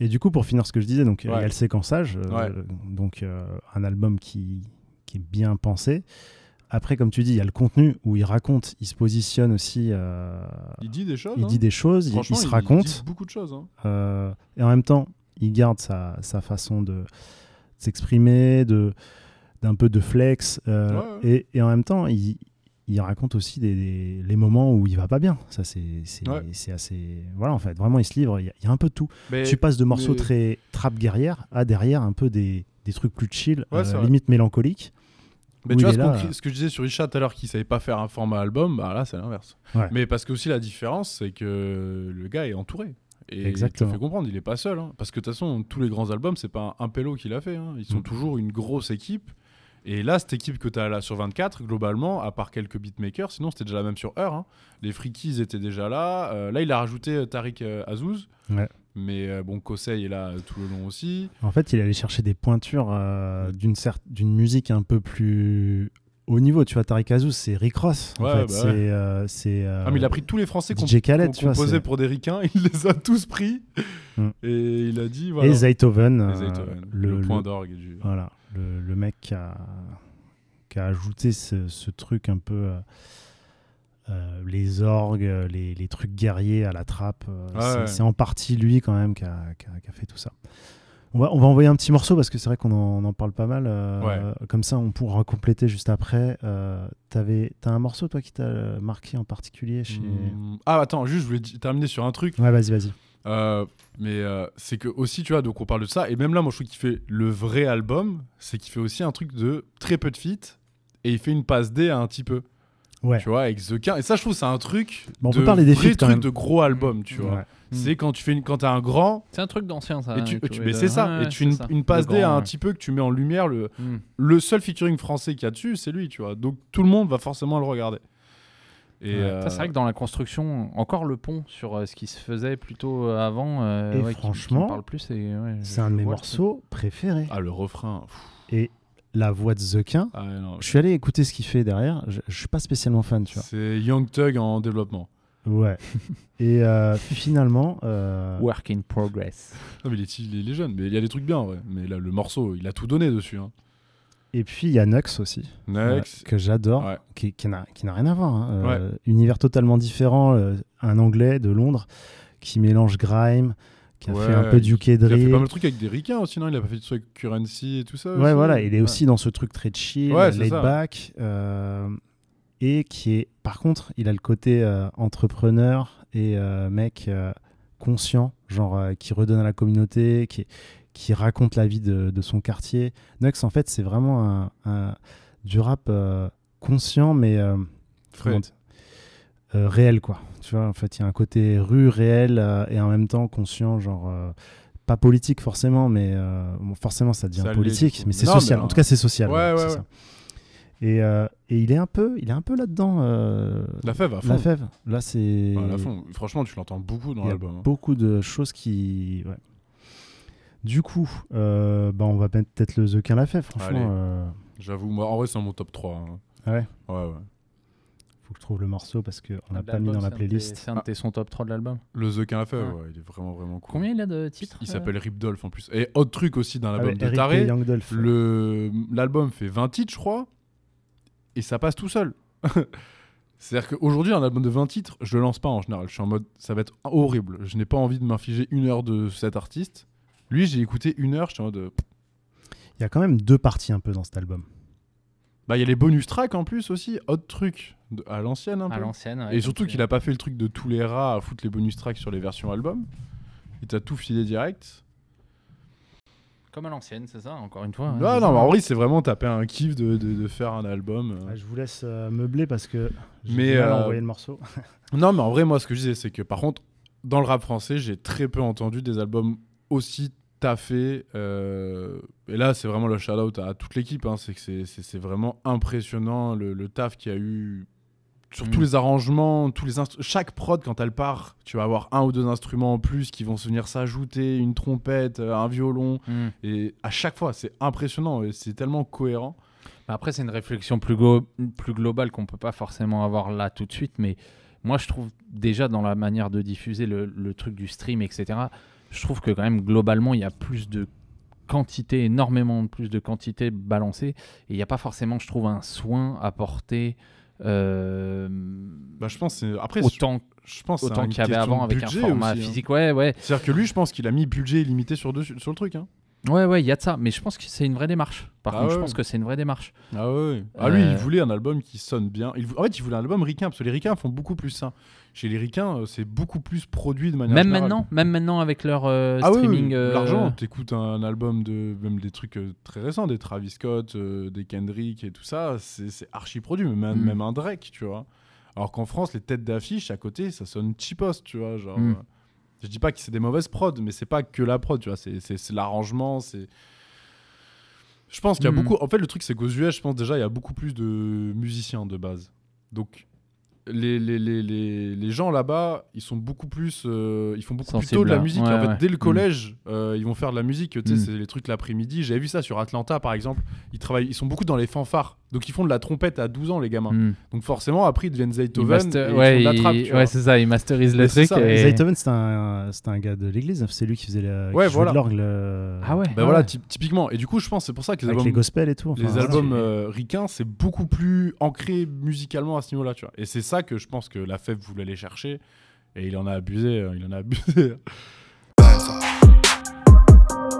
Et du coup, pour finir ce que je disais, donc il y a le séquençage, euh, Ouais. donc euh, un album qui, qui est bien pensé. Après, comme tu dis, il y a le contenu où il raconte, il se positionne aussi, euh, Il dit des choses. il hein. dit des choses, il, il Franchement, se dit raconte, beaucoup de choses. hein. euh, et en même temps, il garde sa, sa façon de s'exprimer, de d'un peu de flex, euh, Ouais, Et, et en même temps, il, il raconte aussi des, des- les moments où il va pas bien. Ça, c'est Ouais. assez. Voilà, en fait, vraiment, il se livre. Il y, a- il y a un peu de tout. Mais- tu passes de morceaux mais- très trap guerrière à derrière un peu des, des trucs plus chill, Ouais, euh, limite mélancoliques. Mais tu vois est ce, là, que je disais sur Isha tout à l'heure, qu'il savait pas faire un format album, bah là c'est l'inverse. Ouais. Mais parce que aussi la différence, c'est que le gars est entouré. Et Exactement. il te fait comprendre, il est pas seul. hein. Parce que de toute façon, tous les grands albums, c'est pas un, un pélo qui l'a fait. hein. Ils sont Mm. toujours une grosse équipe. Et là, cette équipe que tu as là sur 24, globalement, à part quelques beatmakers, sinon c'était déjà la même sur Heure. hein. Les Freakies étaient déjà là. Euh, là, il a rajouté euh, Tariq euh, Azouz. Ouais. Mais bon, Kosei est là tout le long aussi. En fait, il allait chercher des pointures d'une d'une musique un peu plus haut niveau. Tu vois, Tariq Azouz, c'est Rick Ross. En Ouais, fait. bah c'est. ouais. euh, euh, Ah, mais il a pris tous les Français qu'on Khaled, composait c'est- pour des ricains, il les a tous pris. Mm. Et il a dit voilà. Et Zaytoven, euh, le, le, point d'orgue du. Voilà, le, le mec qui a, qui a ajouté ce, ce truc un peu. euh, euh, les orgues, les, les trucs guerriers à la trappe. euh, Ouais, c'est ouais. en partie lui quand même qui a, fait tout ça. On va, on va envoyer un petit morceau parce que c'est vrai qu'on en, parle pas mal. euh, Ouais. Comme ça, on pourra compléter juste après. T'avais- T'as un morceau, toi, qui t'a marqué en particulier chez... Mm. Ah, attends, juste, je voulais terminer sur un truc. Ouais, vas-y, vas-y. Euh, mais euh, c'est que aussi, tu vois, donc on parle de ça. Et même là, moi, je trouve qu'il fait le vrai album. C'est qu'il fait aussi un truc de très peu de feats. Et il fait une passe D à un petit peu. Ouais. Tu vois, avec The King. Et ça, je trouve, c'est un truc. Bon, on de peut parler des vrai feats, quand truc même. de gros album, tu vois. Ouais. C'est quand tu fais une, quand t'as un grand C'est un truc d'ancien, ça. et tu, avec tu- mais c'est ça ouais, et tu une, ça. une passe D à un ouais. petit peu que tu mets en lumière le Mm. le seul featuring français qu'il y a dessus c'est lui tu vois donc tout le monde va forcément le regarder et Ouais. euh, Ça, c'est vrai que dans la construction, encore le pont sur euh, ce qui se faisait plutôt euh, avant, euh, Et ouais, qui- qui me franchement, parle plus. et, ouais, C'est un de mes morceaux préférés. ah le refrain pff, Et la voix de The Quin, ah, je suis allé écouter ce qu'il fait derrière. Je, je suis pas spécialement fan, tu vois. c'est Young Thug en développement Ouais. Et euh, finalement, euh. Work in progress. non mais il est, il est- il est jeune mais il y a des trucs bien ouais mais là le morceau il a tout donné dessus hein. Et puis il y a Nux aussi, euh, que j'adore, Ouais. qui, qui n'a rien à voir. hein. Euh, Univers totalement différent, euh, un anglais de Londres qui mélange grime, qui a Ouais, fait un peu de UK il a fait drill. pas mal de trucs avec des ricains aussi non? Il a pas fait trucs avec Currency et tout ça Ouais, aussi voilà, il est Ouais. aussi dans ce truc très chill, Ouais, laid back, euh, et qui est, par contre, il a le côté euh, entrepreneur et euh, mec conscient, genre qui redonne à la communauté, qui, qui raconte la vie de, de son quartier. Nux, en fait, c'est vraiment un, un- du rap euh, conscient, mais euh, euh, réel, quoi. Tu vois, en fait, il y a un côté rue réel et en même temps conscient, genre. pas politique forcément, mais euh, bon, forcément ça devient Ça politique, mais c'est mais social. En tout cas, c'est social. Ouais, ouais, ça. Et, euh, et il est un peu, il est un peu là-dedans. euh, la fève à fond la fève. Là, c'est. Franchement tu l'entends beaucoup dans l'album hein. beaucoup de choses qui. Du coup, euh, bah, on va mettre peut-être le The Quin la fève. Franchement, euh, j'avoue moi en vrai c'est mon top 3 hein. Ah ouais ouais ouais faut que je trouve le morceau parce qu'on l'a pas mis dans la playlist. C'est un de tes sons top 3 de l'album. Le The Quin a fait, Ouais. ouais, il est vraiment vraiment cool. Combien il a de titres Il euh s'appelle Rip Dolph en plus. Et autre truc aussi d'un Ah album ouais, de Eric taré, Young Dolph. le l'album fait 20 titres, je crois, et ça passe tout seul. C'est-à-dire qu'aujourd'hui, un album de 20 titres, je le lance pas en général. Je suis en mode, ça va être horrible. Je n'ai pas envie de m'infliger une heure de cet artiste. Lui, j'ai écouté une heure, j'étais en mode, euh, Il y a quand même deux parties un peu dans cet album. bah il y a les bonus tracks en plus aussi, autre truc de- à l'ancienne un À peu. l'ancienne. ouais, Et surtout qu'il a pas fait le truc de tous les rats à foutre les bonus tracks sur les versions album. Il t'a tout filé direct. Comme à l'ancienne, c'est ça, encore une fois. hein, Ah c'est non, mais en vrai, c'est vraiment taper un kiff de, de- de faire un album. euh. Ah, je vous laisse euh, meubler parce que j'ai euh, envoyer le morceau. Non, mais en vrai, moi, ce que je disais, c'est que par contre, dans le rap français, j'ai très peu entendu des albums aussi taffés. euh, Et là, c'est vraiment le shout-out à toute l'équipe. hein, C'est que c'est- vraiment impressionnant le, le taf qu'il y a eu sur Mm. tous les arrangements, tous les chaque prod quand elle part, tu vas avoir un ou deux instruments en plus qui vont se venir s'ajouter, une trompette, euh, un violon, Hmm. et à chaque fois, c'est impressionnant et c'est tellement cohérent. Après, c'est une réflexion plus, go- plus globale qu'on peut pas forcément avoir là tout de suite, mais moi, je trouve déjà dans la manière de diffuser le, le truc du stream, etc., je trouve que quand même, globalement, il y a plus de quantité, énormément plus de quantité balancée, et il n'y a pas forcément, je trouve, un soin apporté euh, Bah, je pense, c'est- après, autant, je pense c'est autant qu'il y avait avant avec un format aussi, hein. physique. Ouais, ouais. C'est-à-dire que lui, je pense qu'il a mis budget illimité sur, deux, sur le truc. Hein. Ouais, ouais, il y a de ça. Mais je pense que c'est une vraie démarche. Par Ah contre, je ouais. pense que c'est une vraie démarche. Ah ouais. Ah lui, Euh, il voulait un album qui sonne bien. Il En fait, il voulait un album ricain parce que les ricains font beaucoup plus ça. Chez les ricains, euh, c'est beaucoup plus produit de manière Même générale. maintenant, même maintenant avec leur euh, Ah streaming. euh, l'argent. T'écoutes un album de même des trucs très récents, des Travis Scott, des Kendrick et tout ça, c'est archi produit, même, Mm. même un Drake, tu vois. Alors qu'en France, les têtes d'affiche à côté, ça sonne cheapos, tu vois. Genre, Mm. Je dis pas que c'est des mauvaises prods, mais c'est pas que la prod, tu vois. C'est- l'arrangement, c'est. Je pense qu'il y a Mm. beaucoup. En fait, le truc, c'est qu'aux US, je pense déjà, il y a beaucoup plus de musiciens de base. Donc, les, les, les, les, les gens là-bas, ils sont beaucoup plus. euh, ils font beaucoup plus tôt de la à- musique. ouais, en fait, ouais. dès le Mm. collège, euh, ils vont faire de la musique. Tu sais, Mm. c'est les trucs l'après-midi. J'avais vu ça sur Atlanta, par exemple. Ils, travaillent, ils sont beaucoup dans les fanfares. Donc, ils font de la trompette à 12 ans, les gamins. hmm. Donc, forcément, après, ils deviennent Zaytoven. master- ouais, la il- ouais, c'est ça, ils masterisent le truc. et- Zaytoven, c'était un, un gars de l'église. C'est lui qui faisait le, Ouais, voilà. l'orgue Ah ouais. Ben ah voilà, ouais. typiquement. Et du coup, je pense que c'est pour ça que les avec albums les gospels et tout. enfin, les voilà. albums euh, ricains, c'est beaucoup plus ancré musicalement à ce niveau-là, tu vois. Et c'est ça que je pense que la FEB voulait aller chercher. Et il en a abusé, euh, il en a abusé.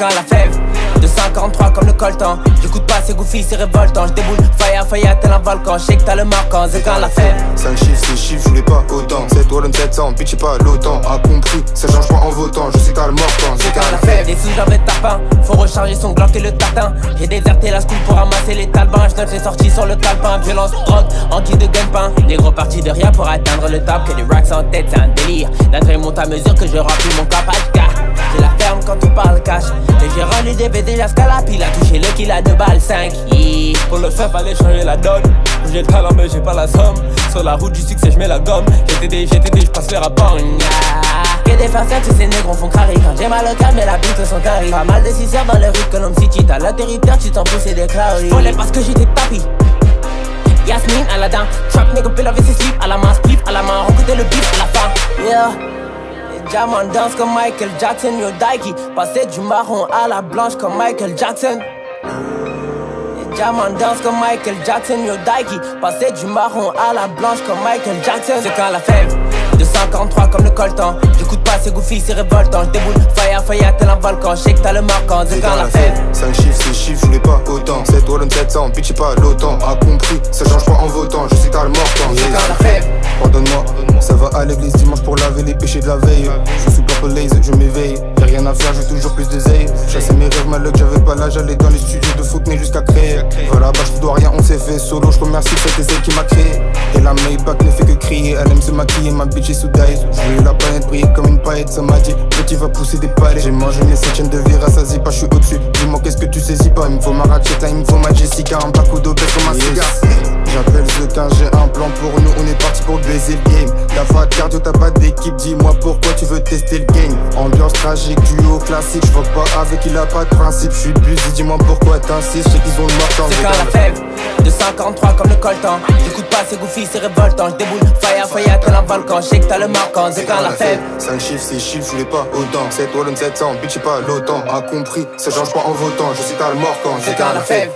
Quand la fève de 53 comme le coltan. J'écoute pas c'est goofy c'est révoltant. Je déboule fire fire tel un volcan. Je sais que t'as le marquant C'est quand la fève. 5 chiffres, 6 chiffres, je voulais pas autant. 7 Wallon 700, bitch pas l'OTAN A compris, ça change pas en votant. Je sais que t'as le mort quand C'est quand qu'à la fève. Des sous j'avais tapin Faut recharger son Glock et le tatin. J'ai déserté la school pour ramasser les talbans Je note les sorties sur le calepin. Violence, drogue, guise de gagne-pain Des gros partis de rien pour atteindre le top. Que des racks en tête c'est un délire. La traîne monte à mesure que je remplis mon capacité J'ai la ferme quand on parle cash. Et j'ai rendu des BD jusqu'à la pile A touché le kill à 2 balles 5 yeah. Pour le faire fallait changer la donne. J'ai le talent mais j'ai pas la somme. Sur la route du succès je mets la gomme. GTD, GTD, je passe les rapports Que des farceurs, tous ces négros font crari. Quand j'ai mal au cœur, mais la bite sont carrés Pas mal de 6 heures dans le rue Colombe City. T'as l'atterriteur, tu t'en pousses et des claries Volé parce que j'étais tapis Yasmine, Aladdin, trap nigga, pill avec ses slips À la main, spliff, à la main, recruter le beef à la fin. Yeah Dansent comme Michael Jackson, yo Daiki. Passer du marron à la blanche comme Michael Jackson. Dansent comme Michael Jackson, yo Daiki. Passer du marron à la blanche comme Michael Jackson. C'est quand la fève de 143 comme le coltan. J'écoute pas c'est goofy, c'est révoltant. Je déboule fire fire tel un volcan. Je sais que t'as le marquant, c'est quand la fève 5 chiffres, 6 chiffres, je voulais pas autant. 7 Wallon 700, bitch pas l'OTAN. A compris, ça change pas en votant. Je sais que t'as le mort quand C'est quand la fève Pardonne-moi, ça va à l'église dimanche pour laver les péchés de la veille. Je suis purple lazy, je m'éveille. Y'a rien à faire, j'ai toujours plus de zeille Chasser mes rêves, malheur, j'avais pas l'âge. J'allais dans les studios de Fontenay jusqu'à créer. Voilà, bah je dois rien, on s'est fait solo. Je remercie cette elle qui m'a créé. Et la Maybach ne fait que crier. Elle aime se maquiller, ma bitch est sous dice Je voulais la planète briller comme une paillette Ça m'a dit, petit va pousser des palais. J'ai mangé mes septièmes de vie, rassasie pas, je suis au-dessus. Dis-moi qu'est-ce que tu saisis pas? Il me faut ma Ratchet, il me faut ma Jessica. Un bac ou d'obèse comme un cigare J'appelle The 15, j'ai un plan pour nous, on est parti pour baiser le game. La fois cardio, t'as pas d'équipe, dis-moi pourquoi tu veux tester le game. Ambiance tragique, duo classique, je pas avec, il a pas de principe. Je suis busy, dis-moi pourquoi t'insistes, je sais qu'ils ont le mort quand C'est de 53 comme le coltan J'écoute pas c'est goofy, c'est révoltant Je déboule fire fire tel un volcan Je sais que t'as le marquant, c'est quand la fève 5 chiffres, 6 chiffres, je voulais pas autant. 7 Wallon 700, bitch, pas l'OTAN. A compris, ça change pas en votant. Je sais t'as le mort quand C'est quand la fève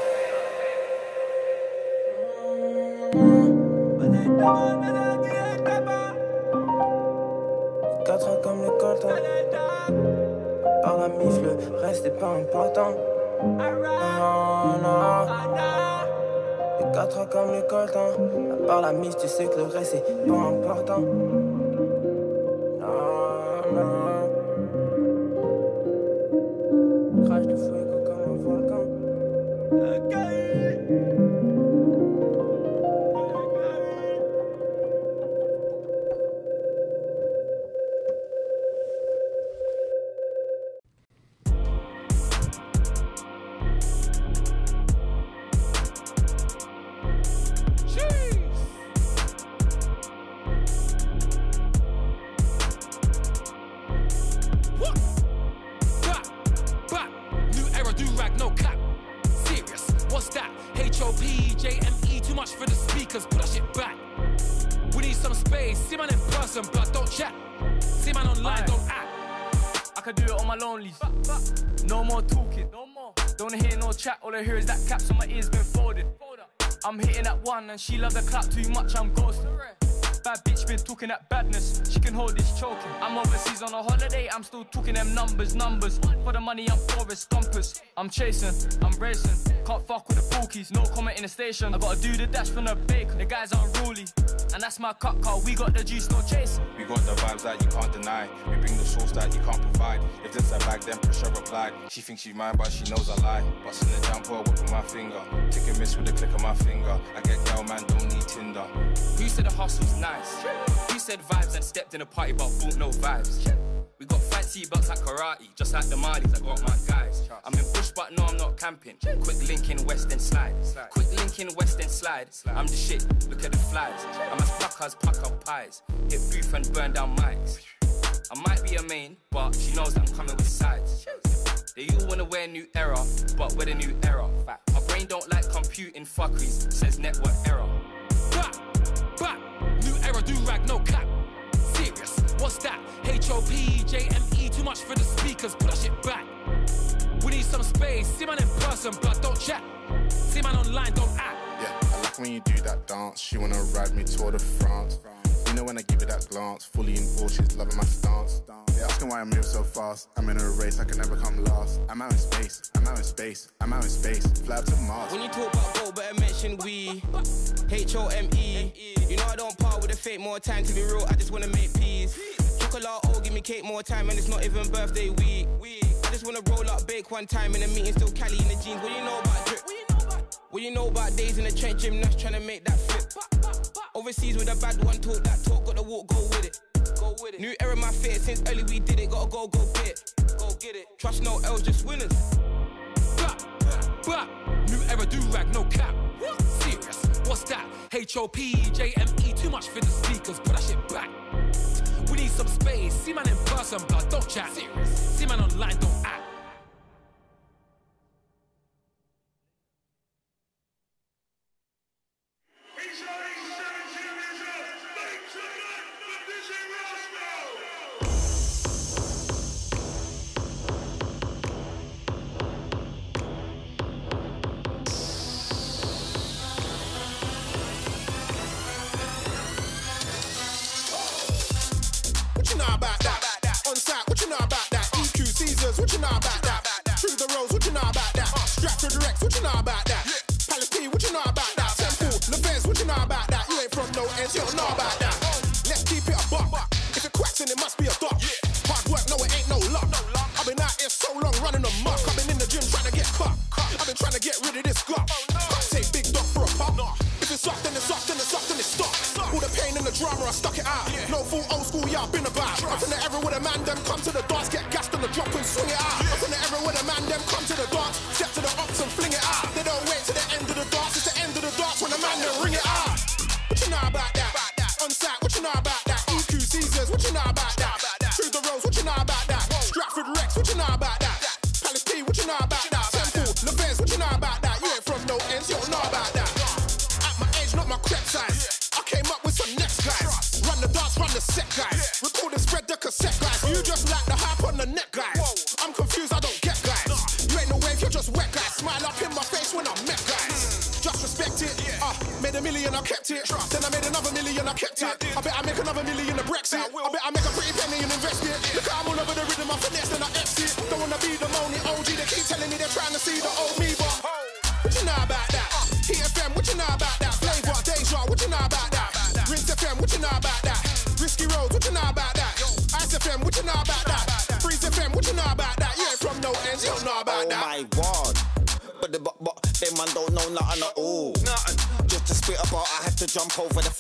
la mif, tu sais que le reste est pas important clap too much, I'm numbers, numbers. For the money, I'm for Forrest Stompers. I'm chasing, I'm racing. Can't fuck with the bookies, no comment in the station. I gotta do the dash from the bacon, the guys are unruly. And that's my cut car, we got the juice, no chase. We got the vibes that you can't deny. We bring the sauce that you can't provide. If this a bag, then pressure replied. She thinks she's mine, but she knows I lie. Busting the jumper, whipping my finger. Take a miss with a click of my finger. I get girl, man, don't need Tinder. Who said the hustle's nice? Who said vibes and stepped in a party but bought no vibes? We got fancy belts like karate, just like the Marlies, I got my guys. I'm in bush, but no, I'm not camping. Quick link in West End slide. Quick link in West End slide. I'm the shit, look at the flies. I'm as pack as pack up pies. Hit booth and burn down mics. I might be a main, but she knows that I'm coming with sides. They all wanna wear new era, but we're the new era. My brain don't like computing fuckeries, says network error. Back, back, new era, do rag, no cap. What's that? H-O-P-J-M-E, too much for the speakers, put shit back. We need some space, see man in person, but don't chat. See man online, don't act. Yeah, I like when you do that dance. She wanna ride me Tour de France. You know when I give it that glance, fully in all, she's loving my stance. They asking why I move so fast. I'm in a race, I can never come last. I'm out in space, I'm out in space, I'm out in space. Fly to Mars. When you talk about gold, better mention we. H O M E. You know I don't part with the fake. More time to be real. I just wanna make peace. Chocolate, oh, give me cake more time, and it's not even birthday week. I just wanna roll up, bake one time in a meeting, still Cali in the jeans. What you know about drip? What do you know about days in the trench gymnast trying to make that? Overseas with a bad one, talk that talk, got the walk, go with it. Go with it. New era, my fit. Since early we did it, gotta go, go get it. Go get it. Trust no L's, just winners. Back, back, new era, do rag, no cap. Serious, what's that? HOP, JME, too much for the speakers, put that shit back. We need some space, see man in person, blood, don't chat. Serious, see man online, don't act.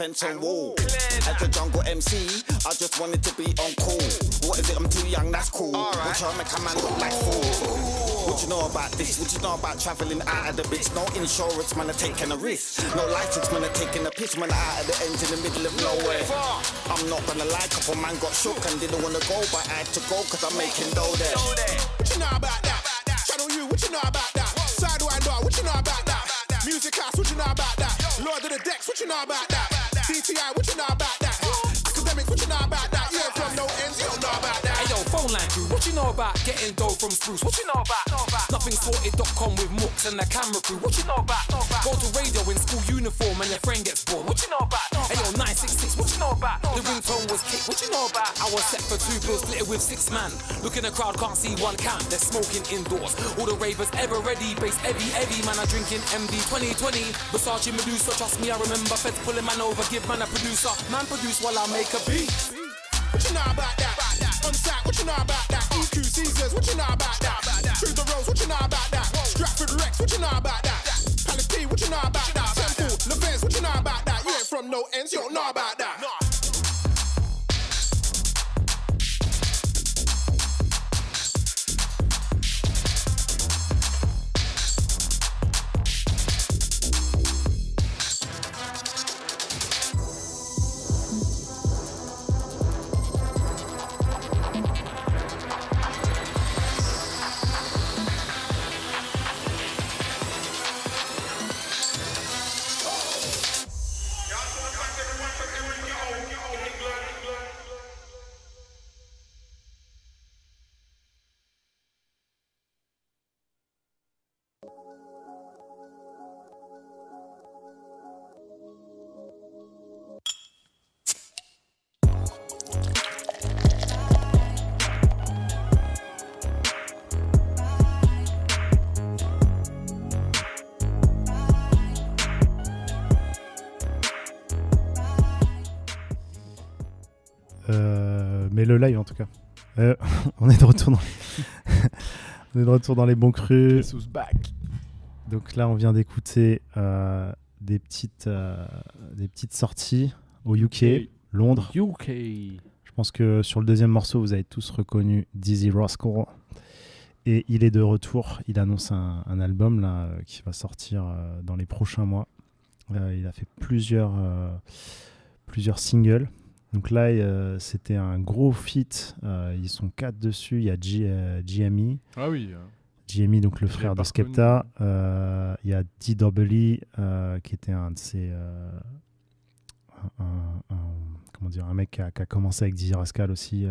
Fence and wall. As a jungle MC, I just wanted to be on call. What is it? I'm too young, that's cool. Which I make a man look like fool. What you know about this? What you know about traveling out of the bitch? No insurance, man, are taking a risk. No license, man, are taking a piss, man, out of the ends in the middle of nowhere. I'm not gonna lie, couple man got shook and didn't wanna go, but I had to go cause I'm making dough there. What you know about that? Channel U, what you know about that? Sidewinder, what you know about that? Music House, what you know about that? Lord of the Decks, what you know about that? DTI, what you know about Longline crew. What you know about getting dough from Spruce? What you know about? Nothing sorted.com with Mooks and the camera crew. What you know about? Go to radio in school uniform and your friend gets bored. What you know about? Hey yo, 966, what you know about? The ringtone was kicked. What you know about? I was set for two bills, split it with six man. Look in the crowd, can't see one cam. They're smoking indoors. All the ravers ever ready, bass heavy, heavy. Man, I drinking MD 2020. Versace Medusa, trust me, I remember feds pulling man over. Give man a producer. Man produce while I make a beat. What you know about that? On site, what you know about that? EQ Caesars, what you know about that? Through the roads, what you know about that? Stratford Rex, what you know about that? Palace P, what you know about that? Temple, Levens, what you know about that? You ain't from no ends, you don't know about that. Mais le live en tout cas. Euh, on est de retour dans on est de retour dans les bons crus. Back? Donc là, on vient d'écouter euh, des petites euh, des petites sorties au UK, Londres. UK. Je pense que sur le deuxième morceau, vous avez tous reconnu Dizzy Rascal. Et il est de retour. Il annonce un, un album là qui va sortir dans les prochains mois. Il a fait plusieurs plusieurs singles. Donc là, euh, c'était un gros feat. Euh, ils sont quatre dessus. Il y a G, euh, GME. Ah oui. euh, GME, donc le frère de Skepta. Euh, il y a DWE, euh, qui était un de ses. euh, un, un- comment dire, un mec qui a, qui a commencé avec Dizzy Rascal aussi.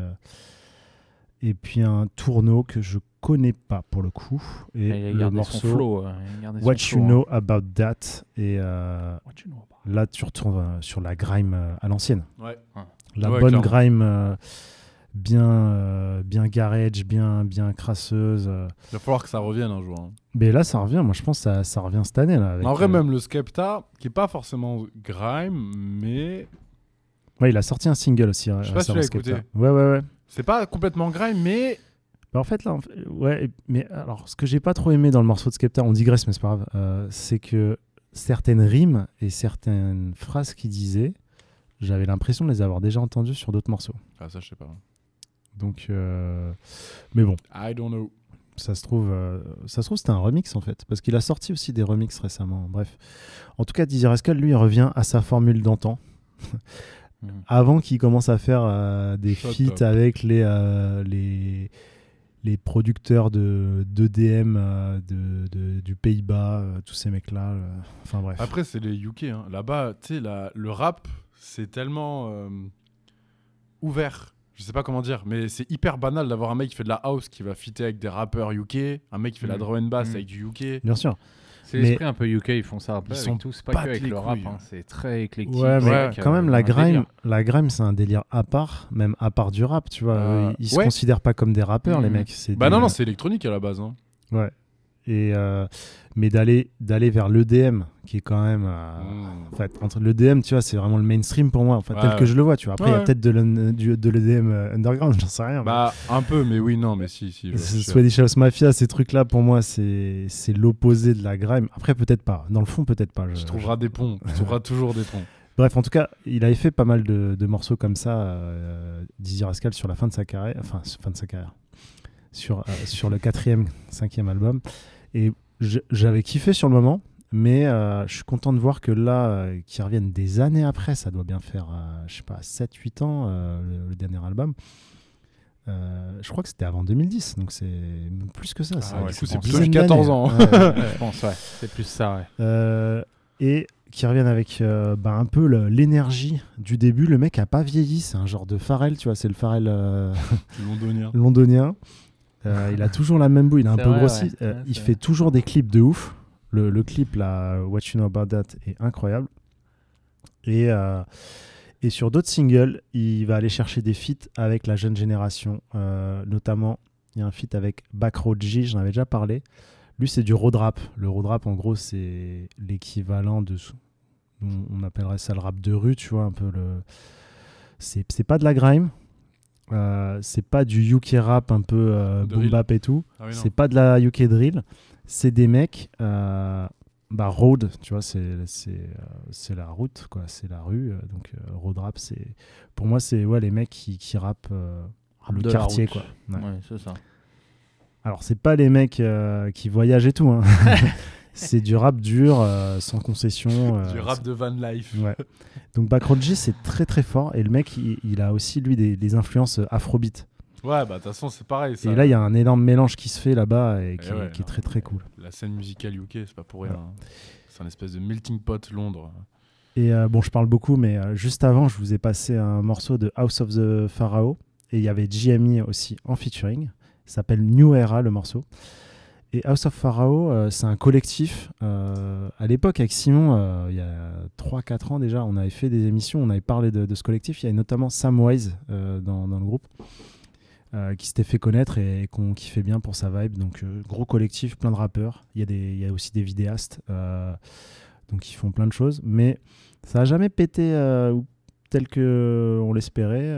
Euh. et puis un tourneau que je connais pas pour le coup. Et Il le morceau flow, euh, il a gardé son What flow, You hein. Know About That. Et euh, What you know about- là, tu retournes euh, sur la grime euh, à l'ancienne. Ouais. La Ouais, bonne clairement. grime euh, bien, euh, bien garage, bien, bien crasseuse. euh. Il va falloir que ça revienne un jour. hein. Mais là, ça revient. Moi, je pense que ça, ça revient cette année. Là, avec, en vrai, euh, même le Skepta, qui est pas forcément grime, mais Ouais, il a sorti un single aussi. je sais pas si tu l'as écouté. Skepta. Ouais, ouais, ouais. C'est pas complètement grime, mais Bah, en fait, là, en fait- ouais, mais alors, ce que j'ai pas trop aimé dans le morceau de Skepta, on digresse, mais c'est pas grave, euh, c'est que certaines rimes et certaines phrases qu'il disait, j'avais l'impression de les avoir déjà entendues sur d'autres morceaux. ah ça je sais pas. Donc, euh, mais bon, I don't know. ça se trouve, euh, ça se trouve, c'était un remix en fait, parce qu'il a sorti aussi des remixes récemment. Bref, en tout cas, Dizzy Rascal, lui, il revient à sa formule d'antan. Mhm. Avant qu'il commence à faire euh, des Shut feats up. avec les, euh, les, les producteurs de d'EDM euh, de, de- du Pays-Bas, euh, tous ces mecs-là. euh, enfin bref. Après, c'est les UK. hein. Là-bas, tu sais, le rap, c'est tellement euh, ouvert. Je sais pas comment dire, mais c'est hyper banal d'avoir un mec qui fait de la house qui va fitter avec des rappeurs UK, un mec qui fait de la Mm. drum and bass Mm. avec du UK. Bien sûr. C'est l'esprit un peu UK, ils font ça un peu Ils avec sont tout. C'est pas que avec le rap, couilles. hein, c'est très éclectique. Ouais, mais avec, quand euh, même, la un grime, délire. la grime, c'est un délire à part, même à part du rap, tu vois. Euh, Ils- se ouais. considèrent pas comme des rappeurs, les Mhm. mecs. c'est Bah des- non, non, c'est électronique à la base. hein. Ouais. Et euh, mais d'aller d'aller vers l'EDM, qui est quand même, euh, Mm. en fait, entre l'EDM, tu vois, c'est vraiment le mainstream pour moi, enfin, Ouais, tel que je le vois, tu vois. Après, il y a peut-être de l'EDM euh, underground, j'en sais rien. mais- Bah, un peu, mais oui, non, mais si, si. Swedish House Mafia, ces trucs-là, pour moi, c'est c'est l'opposé de la grime. Après, peut-être pas. Dans le fond, peut-être pas. Je, Tu trouveras des ponts. Tu trouveras toujours des ponts. Bref, en tout cas, il avait fait pas mal de, de morceaux comme ça, euh, Dizzy Rascal, sur la fin de sa carrière, enfin, fin de sa carrière, sur, euh, sur le quatrième, cinquième album. Et j'avais kiffé sur le moment, mais euh, je suis content de voir que là, euh, qu'ils reviennent des années après, ça doit bien faire, euh, je sais pas, 7-8 ans, euh, le, le dernier album. Euh, je crois que c'était avant 2010, donc c'est plus que ça. Ah c'est ouais, du c'est coup, c'est une plus dizaine 14 d'années. ans. Ouais, ouais. Je pense, ouais. C'est plus ça, ouais. Euh, et qui reviennent avec euh, bah, un peu l'énergie du début. Le mec a pas vieilli, c'est un genre de Pharrell, tu vois, c'est le Pharrell euh, Londonien. londonien. Euh, il a toujours la même boue, il est un peu vrai, grossi. ouais. Euh, Ouais, il fait toujours des clips de ouf. Le, le clip là, What You Know About That, est incroyable. Et, euh, et sur d'autres singles, il va aller chercher des feats avec la jeune génération. Notamment, il y a un feat avec Backroad G, j'en avais déjà parlé. Lui, c'est du road rap. Le road rap, en gros, c'est l'équivalent de. On, on appellerait ça le rap de rue, tu vois, un peu le. C'est pas de la grime. Euh, c'est pas du UK rap un peu euh, boom bap et tout. Ah oui, c'est pas de la UK drill. C'est des mecs. euh, bah, road, tu vois, c'est c'est euh, c'est la route, quoi. C'est la rue. euh, donc, euh, road rap, c'est. Pour moi, c'est ouais, les mecs qui, qui rappent euh, Rap le de quartier, route. quoi. Ouais. Ouais, c'est ça. Alors, c'est pas les mecs euh, qui voyagent et tout. hein. c'est du rap dur, euh, sans concession. euh, Du rap de van life. Ouais. Donc, Backroad G, c'est très très fort. Et le mec, il, il a aussi, lui, des, des influences euh, afrobeat. Ouais, bah de toute façon, c'est pareil. ça. Et là, il y a un énorme mélange qui se fait là-bas et Et qui, ouais, qui est non, très très cool. La scène musicale UK, c'est pas pour rien. Hein. C'est un espèce de melting pot Londres. Et euh, bon, je parle beaucoup, mais juste avant, je vous ai passé un morceau de House of the Pharaoh. Et il y avait GME aussi en featuring. S'appelle New Era, le morceau. Et House of Pharaoh, euh, c'est un collectif. Euh, à l'époque, avec Simon, euh, il y a 3-4 ans déjà, on avait fait des émissions, on avait parlé de, ce collectif. Il y avait notamment Sam Wise euh, dans, dans le groupe. qui s'était fait connaître et, qu'on kiffait bien pour sa vibe. Donc, gros collectif, plein de rappeurs. Il y, a aussi des vidéastes. donc, ils font plein de choses. Mais ça n'a jamais pété tel que on l'espérait.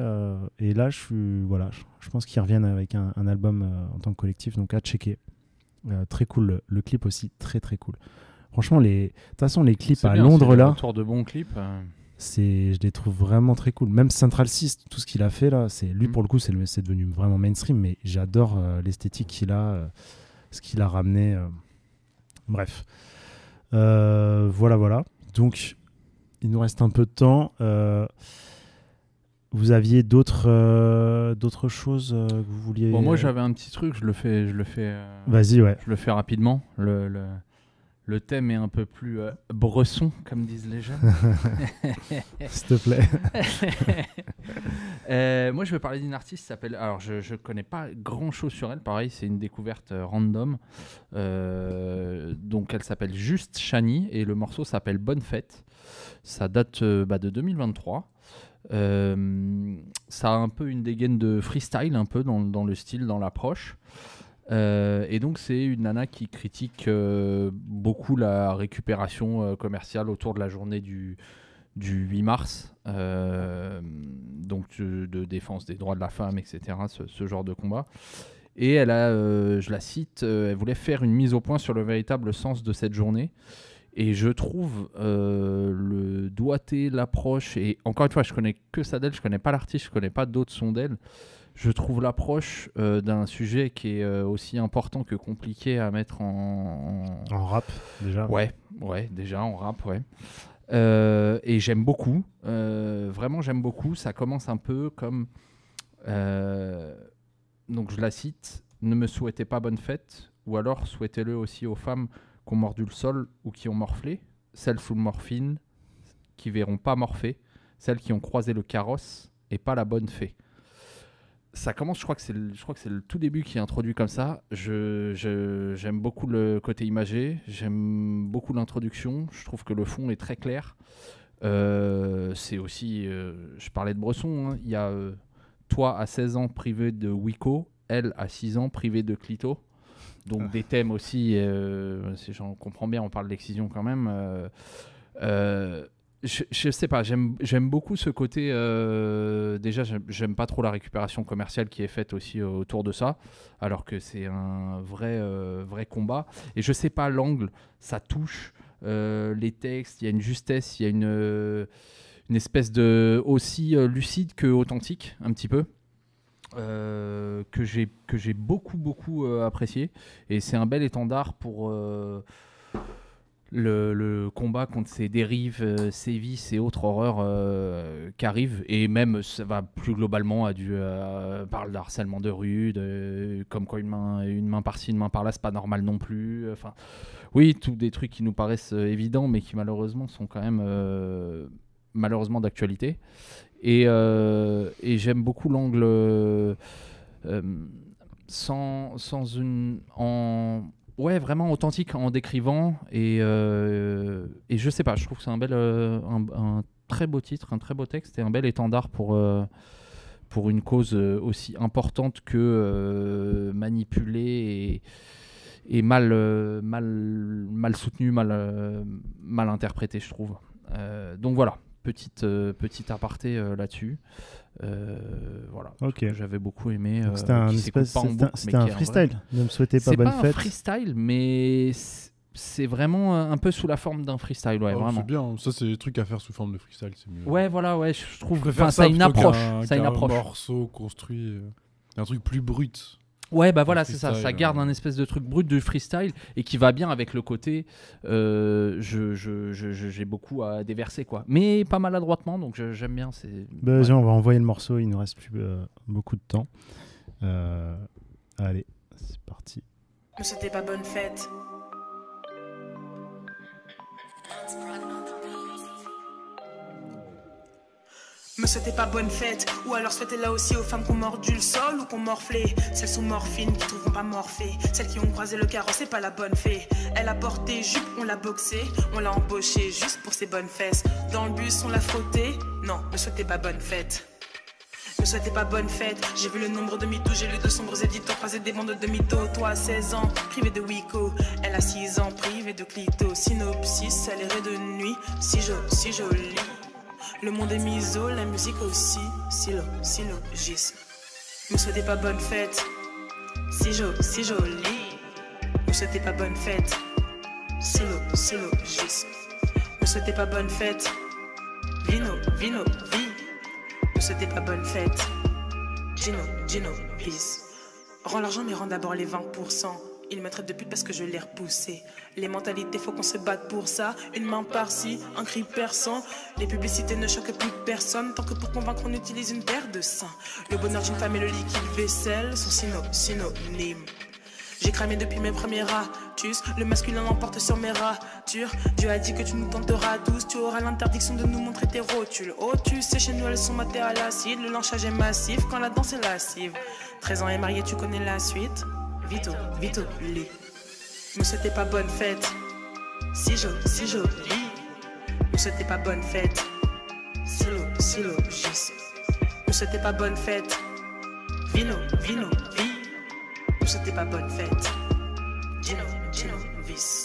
et là, je, pense qu'ils reviennent avec un, album en tant que collectif. Donc, à checker. Euh, très cool. Le, clip aussi, très très cool. Franchement, les- de toute façon, les clips à bien, Londres, là, retour de bons clips. euh. c'est, je les trouve vraiment très cool. Même Central 6, tout ce qu'il a fait là, c'est Mm. lui pour le coup, c'est, le- c'est devenu vraiment mainstream, mais j'adore euh, l'esthétique qu'il a, ce qu'il a ramené. Bref, voilà, voilà. Donc, il nous reste un peu de temps. Vous aviez d'autres, euh, d'autres choses euh, que vous vouliez Bon, moi j'avais un petit truc, je le fais, je le fais. euh, Vas-y, ouais. Je le fais rapidement. Le, le, le thème est un peu plus bresson, comme disent les jeunes. S'il te plaît. Moi, je vais parler d'une artiste qui s'appelle. Alors, je ne connais pas grand chose sur elle. Pareil, c'est une découverte random. Donc, elle s'appelle Juste Shani et le morceau s'appelle Bonne Fête. Ça date bah, de 2023. Euh, ça a un peu une dégaine de freestyle, un peu dans, le style, dans l'approche. Euh, et donc, c'est une nana qui critique euh, beaucoup la récupération commerciale autour de la journée du, du 8 mars, donc de, défense des droits de la femme, etc., ce, genre de combat. Et elle a, je la cite, elle voulait faire une mise au point sur le véritable sens de cette journée. Et je trouve euh, le doigté, l'approche, et encore une fois, je connais que ça d'elle, je connais pas l'artiste, je connais pas d'autres sons d'elle. Je trouve l'approche euh, d'un sujet qui est euh, aussi important que compliqué à mettre en, En rap, déjà. Ouais, ouais, déjà en rap, ouais. Et j'aime beaucoup, vraiment j'aime beaucoup. Ça commence un peu comme, donc je la cite, ne me souhaitez pas bonne fête, ou alors souhaitez-le aussi aux femmes qui ont mordu le sol ou qui ont morflé, celles sous morphine, qui verront pas morfler, celles qui ont croisé le carrosse et pas la bonne fée ça commence, je crois que c'est le, le tout début qui est introduit comme ça. Je, je- j'aime beaucoup le côté imagé, j'aime beaucoup l'introduction. Je trouve que le fond est très clair. Euh, c'est aussi, euh, je parlais de Bresson, hein, il y a euh, toi à 16 ans privé de Wico, elle à 6 ans privée de Clito. Donc des thèmes aussi, euh, si j'en comprends bien, on parle d'excision quand même. euh, euh, je, je sais pas, j'aime beaucoup ce côté. déjà, j'aime- pas trop la récupération commerciale qui est faite aussi autour de ça, alors que c'est un vrai, vrai combat. Et je sais pas, l'angle, ça touche les textes, il y a une justesse, il y a une, une espèce de. aussi lucide que authentique, un petit peu. Euh, que j'ai que j'ai beaucoup beaucoup euh, apprécié et c'est un bel étendard pour euh, le, combat contre ces dérives, sévices et autres horreurs qui arrivent. Et même, ça va plus globalement à du. parle de rue, de- comme quoi une main, une main par-ci, une main par-là, c'est pas normal non plus. Enfin, oui, tous des trucs qui nous paraissent évidents, mais qui malheureusement sont quand même malheureusement d'actualité. Et, euh, et j'aime beaucoup l'angle. euh, sans, sans une. Ouais, vraiment authentique en décrivant. Et, euh, et je sais pas, je trouve que c'est un, un, très beau titre, un très beau texte et un bel étendard pour. pour une cause aussi importante que manipulée et, mal, mal, mal soutenue, mal, mal interprétée, je trouve. Donc voilà, petite, euh, petite aparté euh, là-dessus. Euh, voilà, Ok. j'avais beaucoup aimé. Euh, c'était un espèce- un- un vrai. freestyle. Ne me souhaitez pas C'est bonne pas un fête. freestyle, mais c'est vraiment un peu sous la forme d'un freestyle, ouais, Oh, vraiment. C'est bien, ça c'est des trucs à faire sous forme de freestyle, c'est mieux. Ouais, voilà, ouais, je trouve. Je Enfin, ça a une approche. qu'un- Ça a une approche. morceau construit, un truc plus brut. Ouais, bah voilà, c'est ça. Ça garde un espèce de truc brut du freestyle et qui va bien avec le côté. euh, je, je- je- je- j'ai beaucoup à déverser, quoi. Mais pas maladroitement, donc j'aime bien. Bah, ouais. vas-y, on va envoyer le morceau, il nous reste plus euh, beaucoup de temps. Euh, allez, c'est parti. Souhaitez pas bonne fête. Me souhaitez pas bonne fête, ou alors souhaitez-la aussi aux femmes qui ont mordu le sol ou qui ont morflé. Celles sous morphine qui trouveront pas morphée. Celles qui ont croisé le carrosse, c'est pas la bonne fée. Elle a porté jupe, on l'a boxée, on l'a embauchée juste pour ses bonnes fesses. Dans le bus, on l'a frottée. Non, me souhaitez pas bonne fête. Me souhaitez pas bonne fête. J'ai vu le nombre de mythos, j'ai lu de sombres éditos, croisé des bandes de mythos. Toi, à 16 ans, privé de Wico. Elle a 6 ans, privée de clito. Synopsis, elle de nuit. Si jo, si jolie. Le monde est miso, la musique aussi. Silo, syllogisme. Me souhaitez pas bonne fête. Si jo, si jolie. Me souhaitez pas bonne fête. Silo, syllogisme. Me souhaitez pas bonne fête. Vino, vino, vie. Ne souhaitez pas bonne fête. Gino, Gino, peace. Rends l'argent, mais rends d'abord les 20%. Ils me traitent de pute parce que je l'ai repoussé. Les mentalités, faut qu'on se batte pour ça. Une main par-ci, un cri perçant. Les publicités ne choquent plus personne. Tant que pour convaincre, on utilise une paire de seins. Le bonheur d'une femme et le liquide vaisselle sont syno, synonymes. J'ai cramé depuis mes premiers ratus. Le masculin l'emporte sur mes ratures. Dieu a dit que tu nous tenteras tous. Tu auras l'interdiction de nous montrer tes rotules. Oh, tu sais, chez nous elles sont matées à l'acide. Le lynchage est massif quand la danse est lascive. 13 ans et marié, tu connais la suite. Vito, vito, lit. Me souhaitez pas bonne fête. Si jo, si joli. Me souhaitez pas bonne fête. Silo, syllogisme. Me souhaitez pas bonne fête. Vino, vino, vie. Me souhaitez pas bonne fête. Gino, Gino, vis.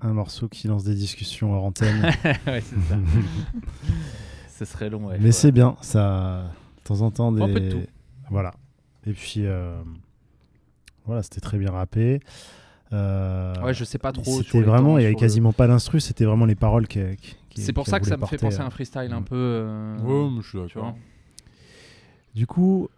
Un morceau qui lance des discussions hors antenne. Ouais, c'est ça. Ce serait long, ouais. Mais c'est bien, ça. De temps en temps, des. Un peu de tout. Voilà. Et puis, euh, voilà, c'était très bien rappé. Euh, Ouais, je sais pas trop C'était vraiment, il y avait le- quasiment pas d'instru, c'était vraiment les paroles qui. C'est pour qui ça que ça me fait penser à euh, un freestyle un peu. euh, Ouais, mais je suis tu d'accord. vois. Du coup,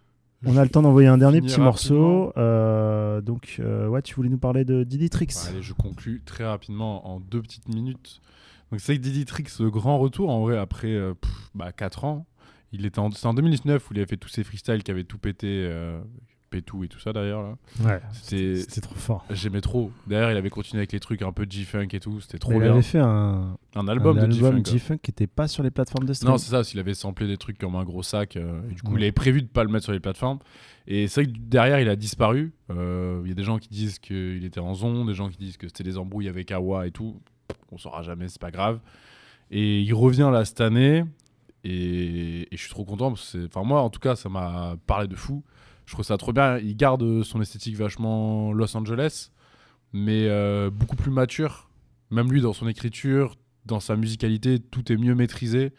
on a le temps d'envoyer un dernier petit morceau. Euh, donc, euh, ouais, tu voulais nous parler de Diditrix. Ouais, allez, je conclus très rapidement en deux petites minutes. Donc c'est que Diditrix, grand retour en vrai après euh, pff, bah, 4 ans. Il était en, c'est en 2019 où il avait fait tous ses freestyles qui avaient tout pété, euh, Pétou et tout ça d'ailleurs là. Ouais, c'était trop fort. J'aimais trop. D'ailleurs, il avait continué avec les trucs un peu G-funk et tout, c'était trop Mais il bien. avait fait un, un album un de G-funk. G-Funk qui n'était pas sur les plateformes de streaming. Non, c'est ça, s'il avait samplé des trucs comme un gros sac, euh, et du coup, Ouais. il avait prévu de pas le mettre sur les plateformes. Et c'est vrai que derrière, il a disparu. Euh, Il y a des gens qui disent qu'il était en zone, des gens qui disent que c'était des embrouilles avec Awa et tout. On saura jamais, c'est pas grave. Et il revient là cette année, et, et je suis trop content parce que. Enfin, moi, en tout cas, ça m'a parlé de fou. Je trouve ça trop bien. Il garde son esthétique vachement Los Angeles, mais euh, beaucoup plus mature. Même lui, dans son écriture, dans sa musicalité, tout est mieux maîtrisé.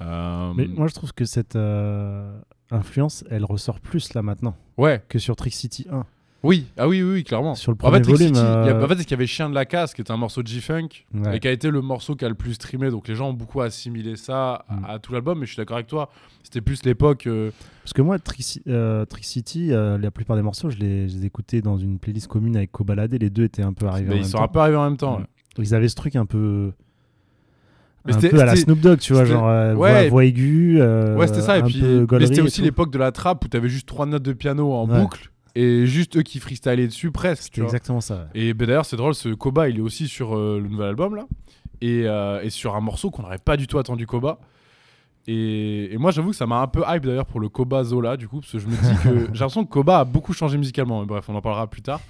Euh, Mais moi, je trouve que cette euh, influence, elle ressort plus là maintenant. Ouais. Que sur Trick City 1. Oui, ah oui, oui, oui, clairement. Sur le en fait, premier Trick volume. City, il y a- euh, en fait, c'est qu'il y avait Chien de la Casse, qui est un morceau de G-Funk, Ouais. et qui a été le morceau qui a le plus streamé. Donc les gens ont beaucoup assimilé ça Mm. à, à tout l'album, mais je suis d'accord avec toi. C'était plus l'époque. euh, Parce que moi, Trick, euh, Trick City, euh, la plupart des morceaux, je les, je les écoutais dans une playlist commune avec Kobalade. Les deux étaient un peu arrivés Bah, en ils même sont temps. un peu arrivés en même temps, Mm. ouais. Ils avaient ce truc un peu. Mais un peu à la Snoop Dogg, tu vois, genre euh, ouais, voix, aiguë. euh, ouais, c'était ça. Et puis, mais c'était aussi l'époque de la trappe où t'avais juste trois notes de piano en Ouais. boucle et juste eux qui freestylaient dessus presque. C'était exactement ça, ouais. Et ben, d'ailleurs, c'est drôle, ce Koba, il est aussi sur euh, le nouvel album là, et, euh, et sur un morceau qu'on n'aurait pas du tout attendu Koba. Et, et moi, j'avoue que ça m'a un peu hype d'ailleurs pour le Koba Zola, du coup, parce que je me dis que j'ai l'impression que Koba a beaucoup changé musicalement. Mais bref, on en parlera plus tard.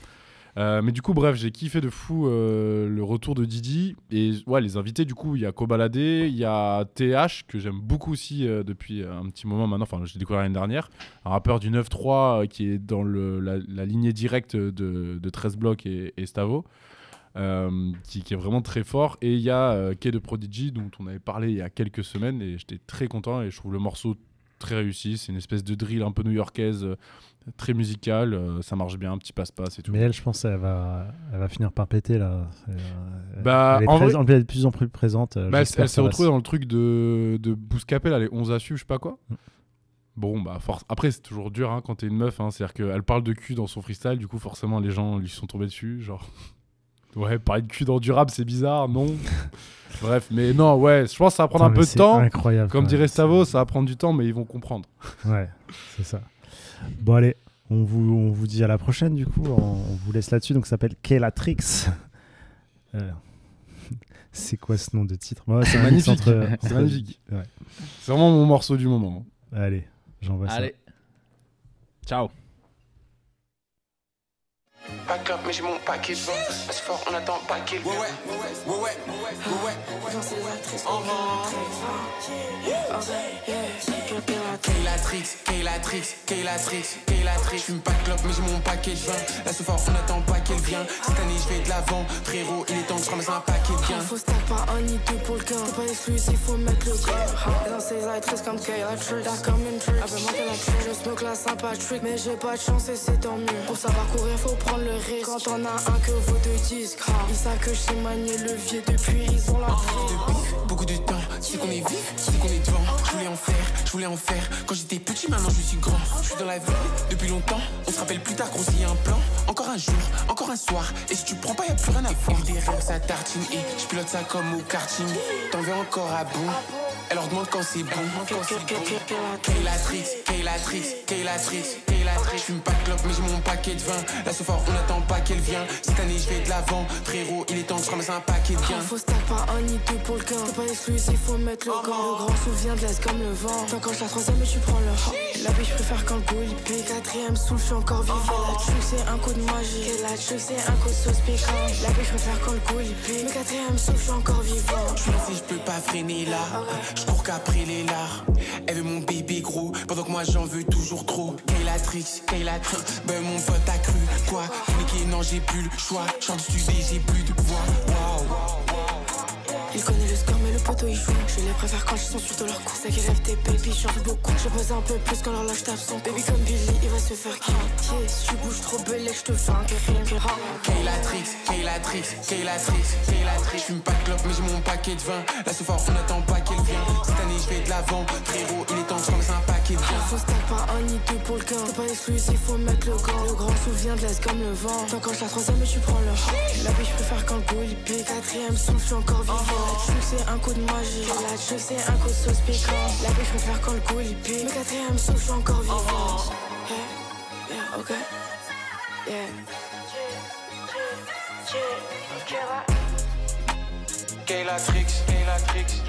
Euh, mais du coup, bref, j'ai kiffé de fou euh, le retour de Didi. Et ouais, les invités, du coup, il y a Kobalade, il y a TH, que j'aime beaucoup aussi euh, depuis un petit moment maintenant. Enfin, j'ai découvert l'année dernière. Un rappeur du 9-3 euh, qui est dans la, lignée directe de, de 13 blocs et, Stavo. qui, qui est vraiment très fort. Et il y a euh, Kay de Prodigy, dont on avait parlé il y a quelques semaines. Et j'étais très content. Et je trouve le morceau très réussi. C'est une espèce de drill un peu new-yorkaise, euh, très musical. euh, ça marche bien, un petit passe-passe et tout. Mais elle, je pense, elle va, elle va finir par péter là. Euh, Bah, elle, est en vrai- elle est de plus en plus présente. Bah, elle elle s'est retrouvée dans le truc de, de Bouscapé, là, les 11 à suivre, je sais pas quoi. Mm. Bon, bah, force. Après, c'est toujours dur hein, quand t'es une meuf. hein, C'est-à-dire qu'elle parle de cul dans son freestyle, du coup, forcément, les gens lui sont tombés dessus. Genre, ouais, parler de cul dans du rap, c'est bizarre, non Bref, mais non, ouais, je pense que ça va prendre Putain, un peu de c'est temps. incroyable, Comme quand dirait Stavo, ça va prendre du temps, mais ils vont comprendre. Ouais, c'est ça. Bon, allez, on vous, on vous dit à la prochaine, du coup. On, on vous laisse là-dessus. Donc, ça s'appelle Kelatrix. Euh, c'est quoi ce nom de titre? Ouais, C'est magnifique. entre- C'est entre- magnifique. Ouais. C'est vraiment mon morceau du moment. Allez, j'envoie ça. Allez. Ciao. Back up, mais j'ai mon paquet de vin. Assez fort, on attend pas qu'il vienne. Ouais, ouais, ouais, ouais, ouais, Kaylatrix, Kaylatrix, Kaylatrix, Kaylatrix. J'fume pas de clope, mais j'ai mon paquet de vin. La ce fort, on attend pas qu'elle vienne. Cette année, je vais de l'avant. Frérot, il est temps que je ramasse un paquet de gain. Faut stack pas un ni deux pour le gain. T'es pas exclusif, faut mettre le gain. Dans ses actrices comme Kayla Trick. T'as comme une trick. Appelle-moi Kayla Trick. Je smoke la sympatrique. Mais j'ai pas de chance et c'est tant mieux. Pour savoir courir, faut prendre Quand on a un que vaut deux disques. Ils savent que j'ai manié le levier depuis, ils ont la Beaucoup de temps, c'est qu'on est vif, c'est qu'on est devant. Je voulais en faire, je voulais en faire. Quand j'étais petit, maintenant je suis grand. Je suis dans la vie depuis longtemps. On se rappelle plus tard, gros, s'il y a un plan. Encore un jour, encore un soir. Et si tu prends pas, y a plus rien à voir. Des rêves, ça tartine. Et je pilote ça comme au karting. T'en veux encore à bout? Elle leur demande quand c'est bon. Quand c'est bon. Kaylatrix, Kaylatrix, Kaylatrix, Kaylatrix. J'fume pas de clope, mais j'ai mon paquet de vin. Ce fort, on attend pas qu'elle vienne. Cette année, je vais de l'avant. Frérot, il est temps que je ramasse un paquet de gain. Faut stack pas un ni deux pour le gain. T'es pas exclusif, faut mettre le gant. Le grand souvient de l'Est comme le vent. T'encoches la troisième et tu prends le hop. La biche préfère quand le goût il pique. Quatrième souffle, je suis encore vivant. La truc c'est un coup de magie. Et la truc c'est un coup de sauce piquante. La biche préfère quand le goût il pique. Mais quatrième souffle, je suis encore vivant. Je lancé, je peux pas freiner là. Je cours qu'après les lards. Elle veut mon bébé gros, pendant que moi j'en veux toujours trop. Kaylatrix, Kaylatrix, ben mon pote a cru. Quoi? Niqué, non, j'ai plus le choix. Chante du studio, j'ai plus de voix. Waouh. Il connaît le score mais le poteau il joue Je les préfère quand ils sont sur de leur coup C'est qu'elle lève tes baby, j'en veux beaucoup Je pose un peu plus quand l'horloge tape son Baby comme Billy, il va se faire yeah, Si tu bouges trop belé, je te fais un rien que Kaylatrix, Kaylatrix, Kaylatrix, Kaylatrix. J'fume pas de clope, mais j'ai mon paquet de vin. Ce fort, on attend pas qu'elle vienne. Cette année, je vais de l'avant. Frérot, il est temps que je ramasse gain. Faut stack pas un ni deux pour le gain T'es pas exclusif, faut mettre le gant Le grand souvient de l'Est comme le vent. T'encoches la troisième et tu prends le hop La biche préfère quand le goût il pique Quatrième souffle, je suis encore vivant. La truc c'est un coup de magie. La truc c'est un coup de sauce piquante. La biche préfère quand le goût il pique quatrième souffle, je suis encore vivant. Yeah, yeah, ok. Yeah Kaylatrix, Kaylatrix.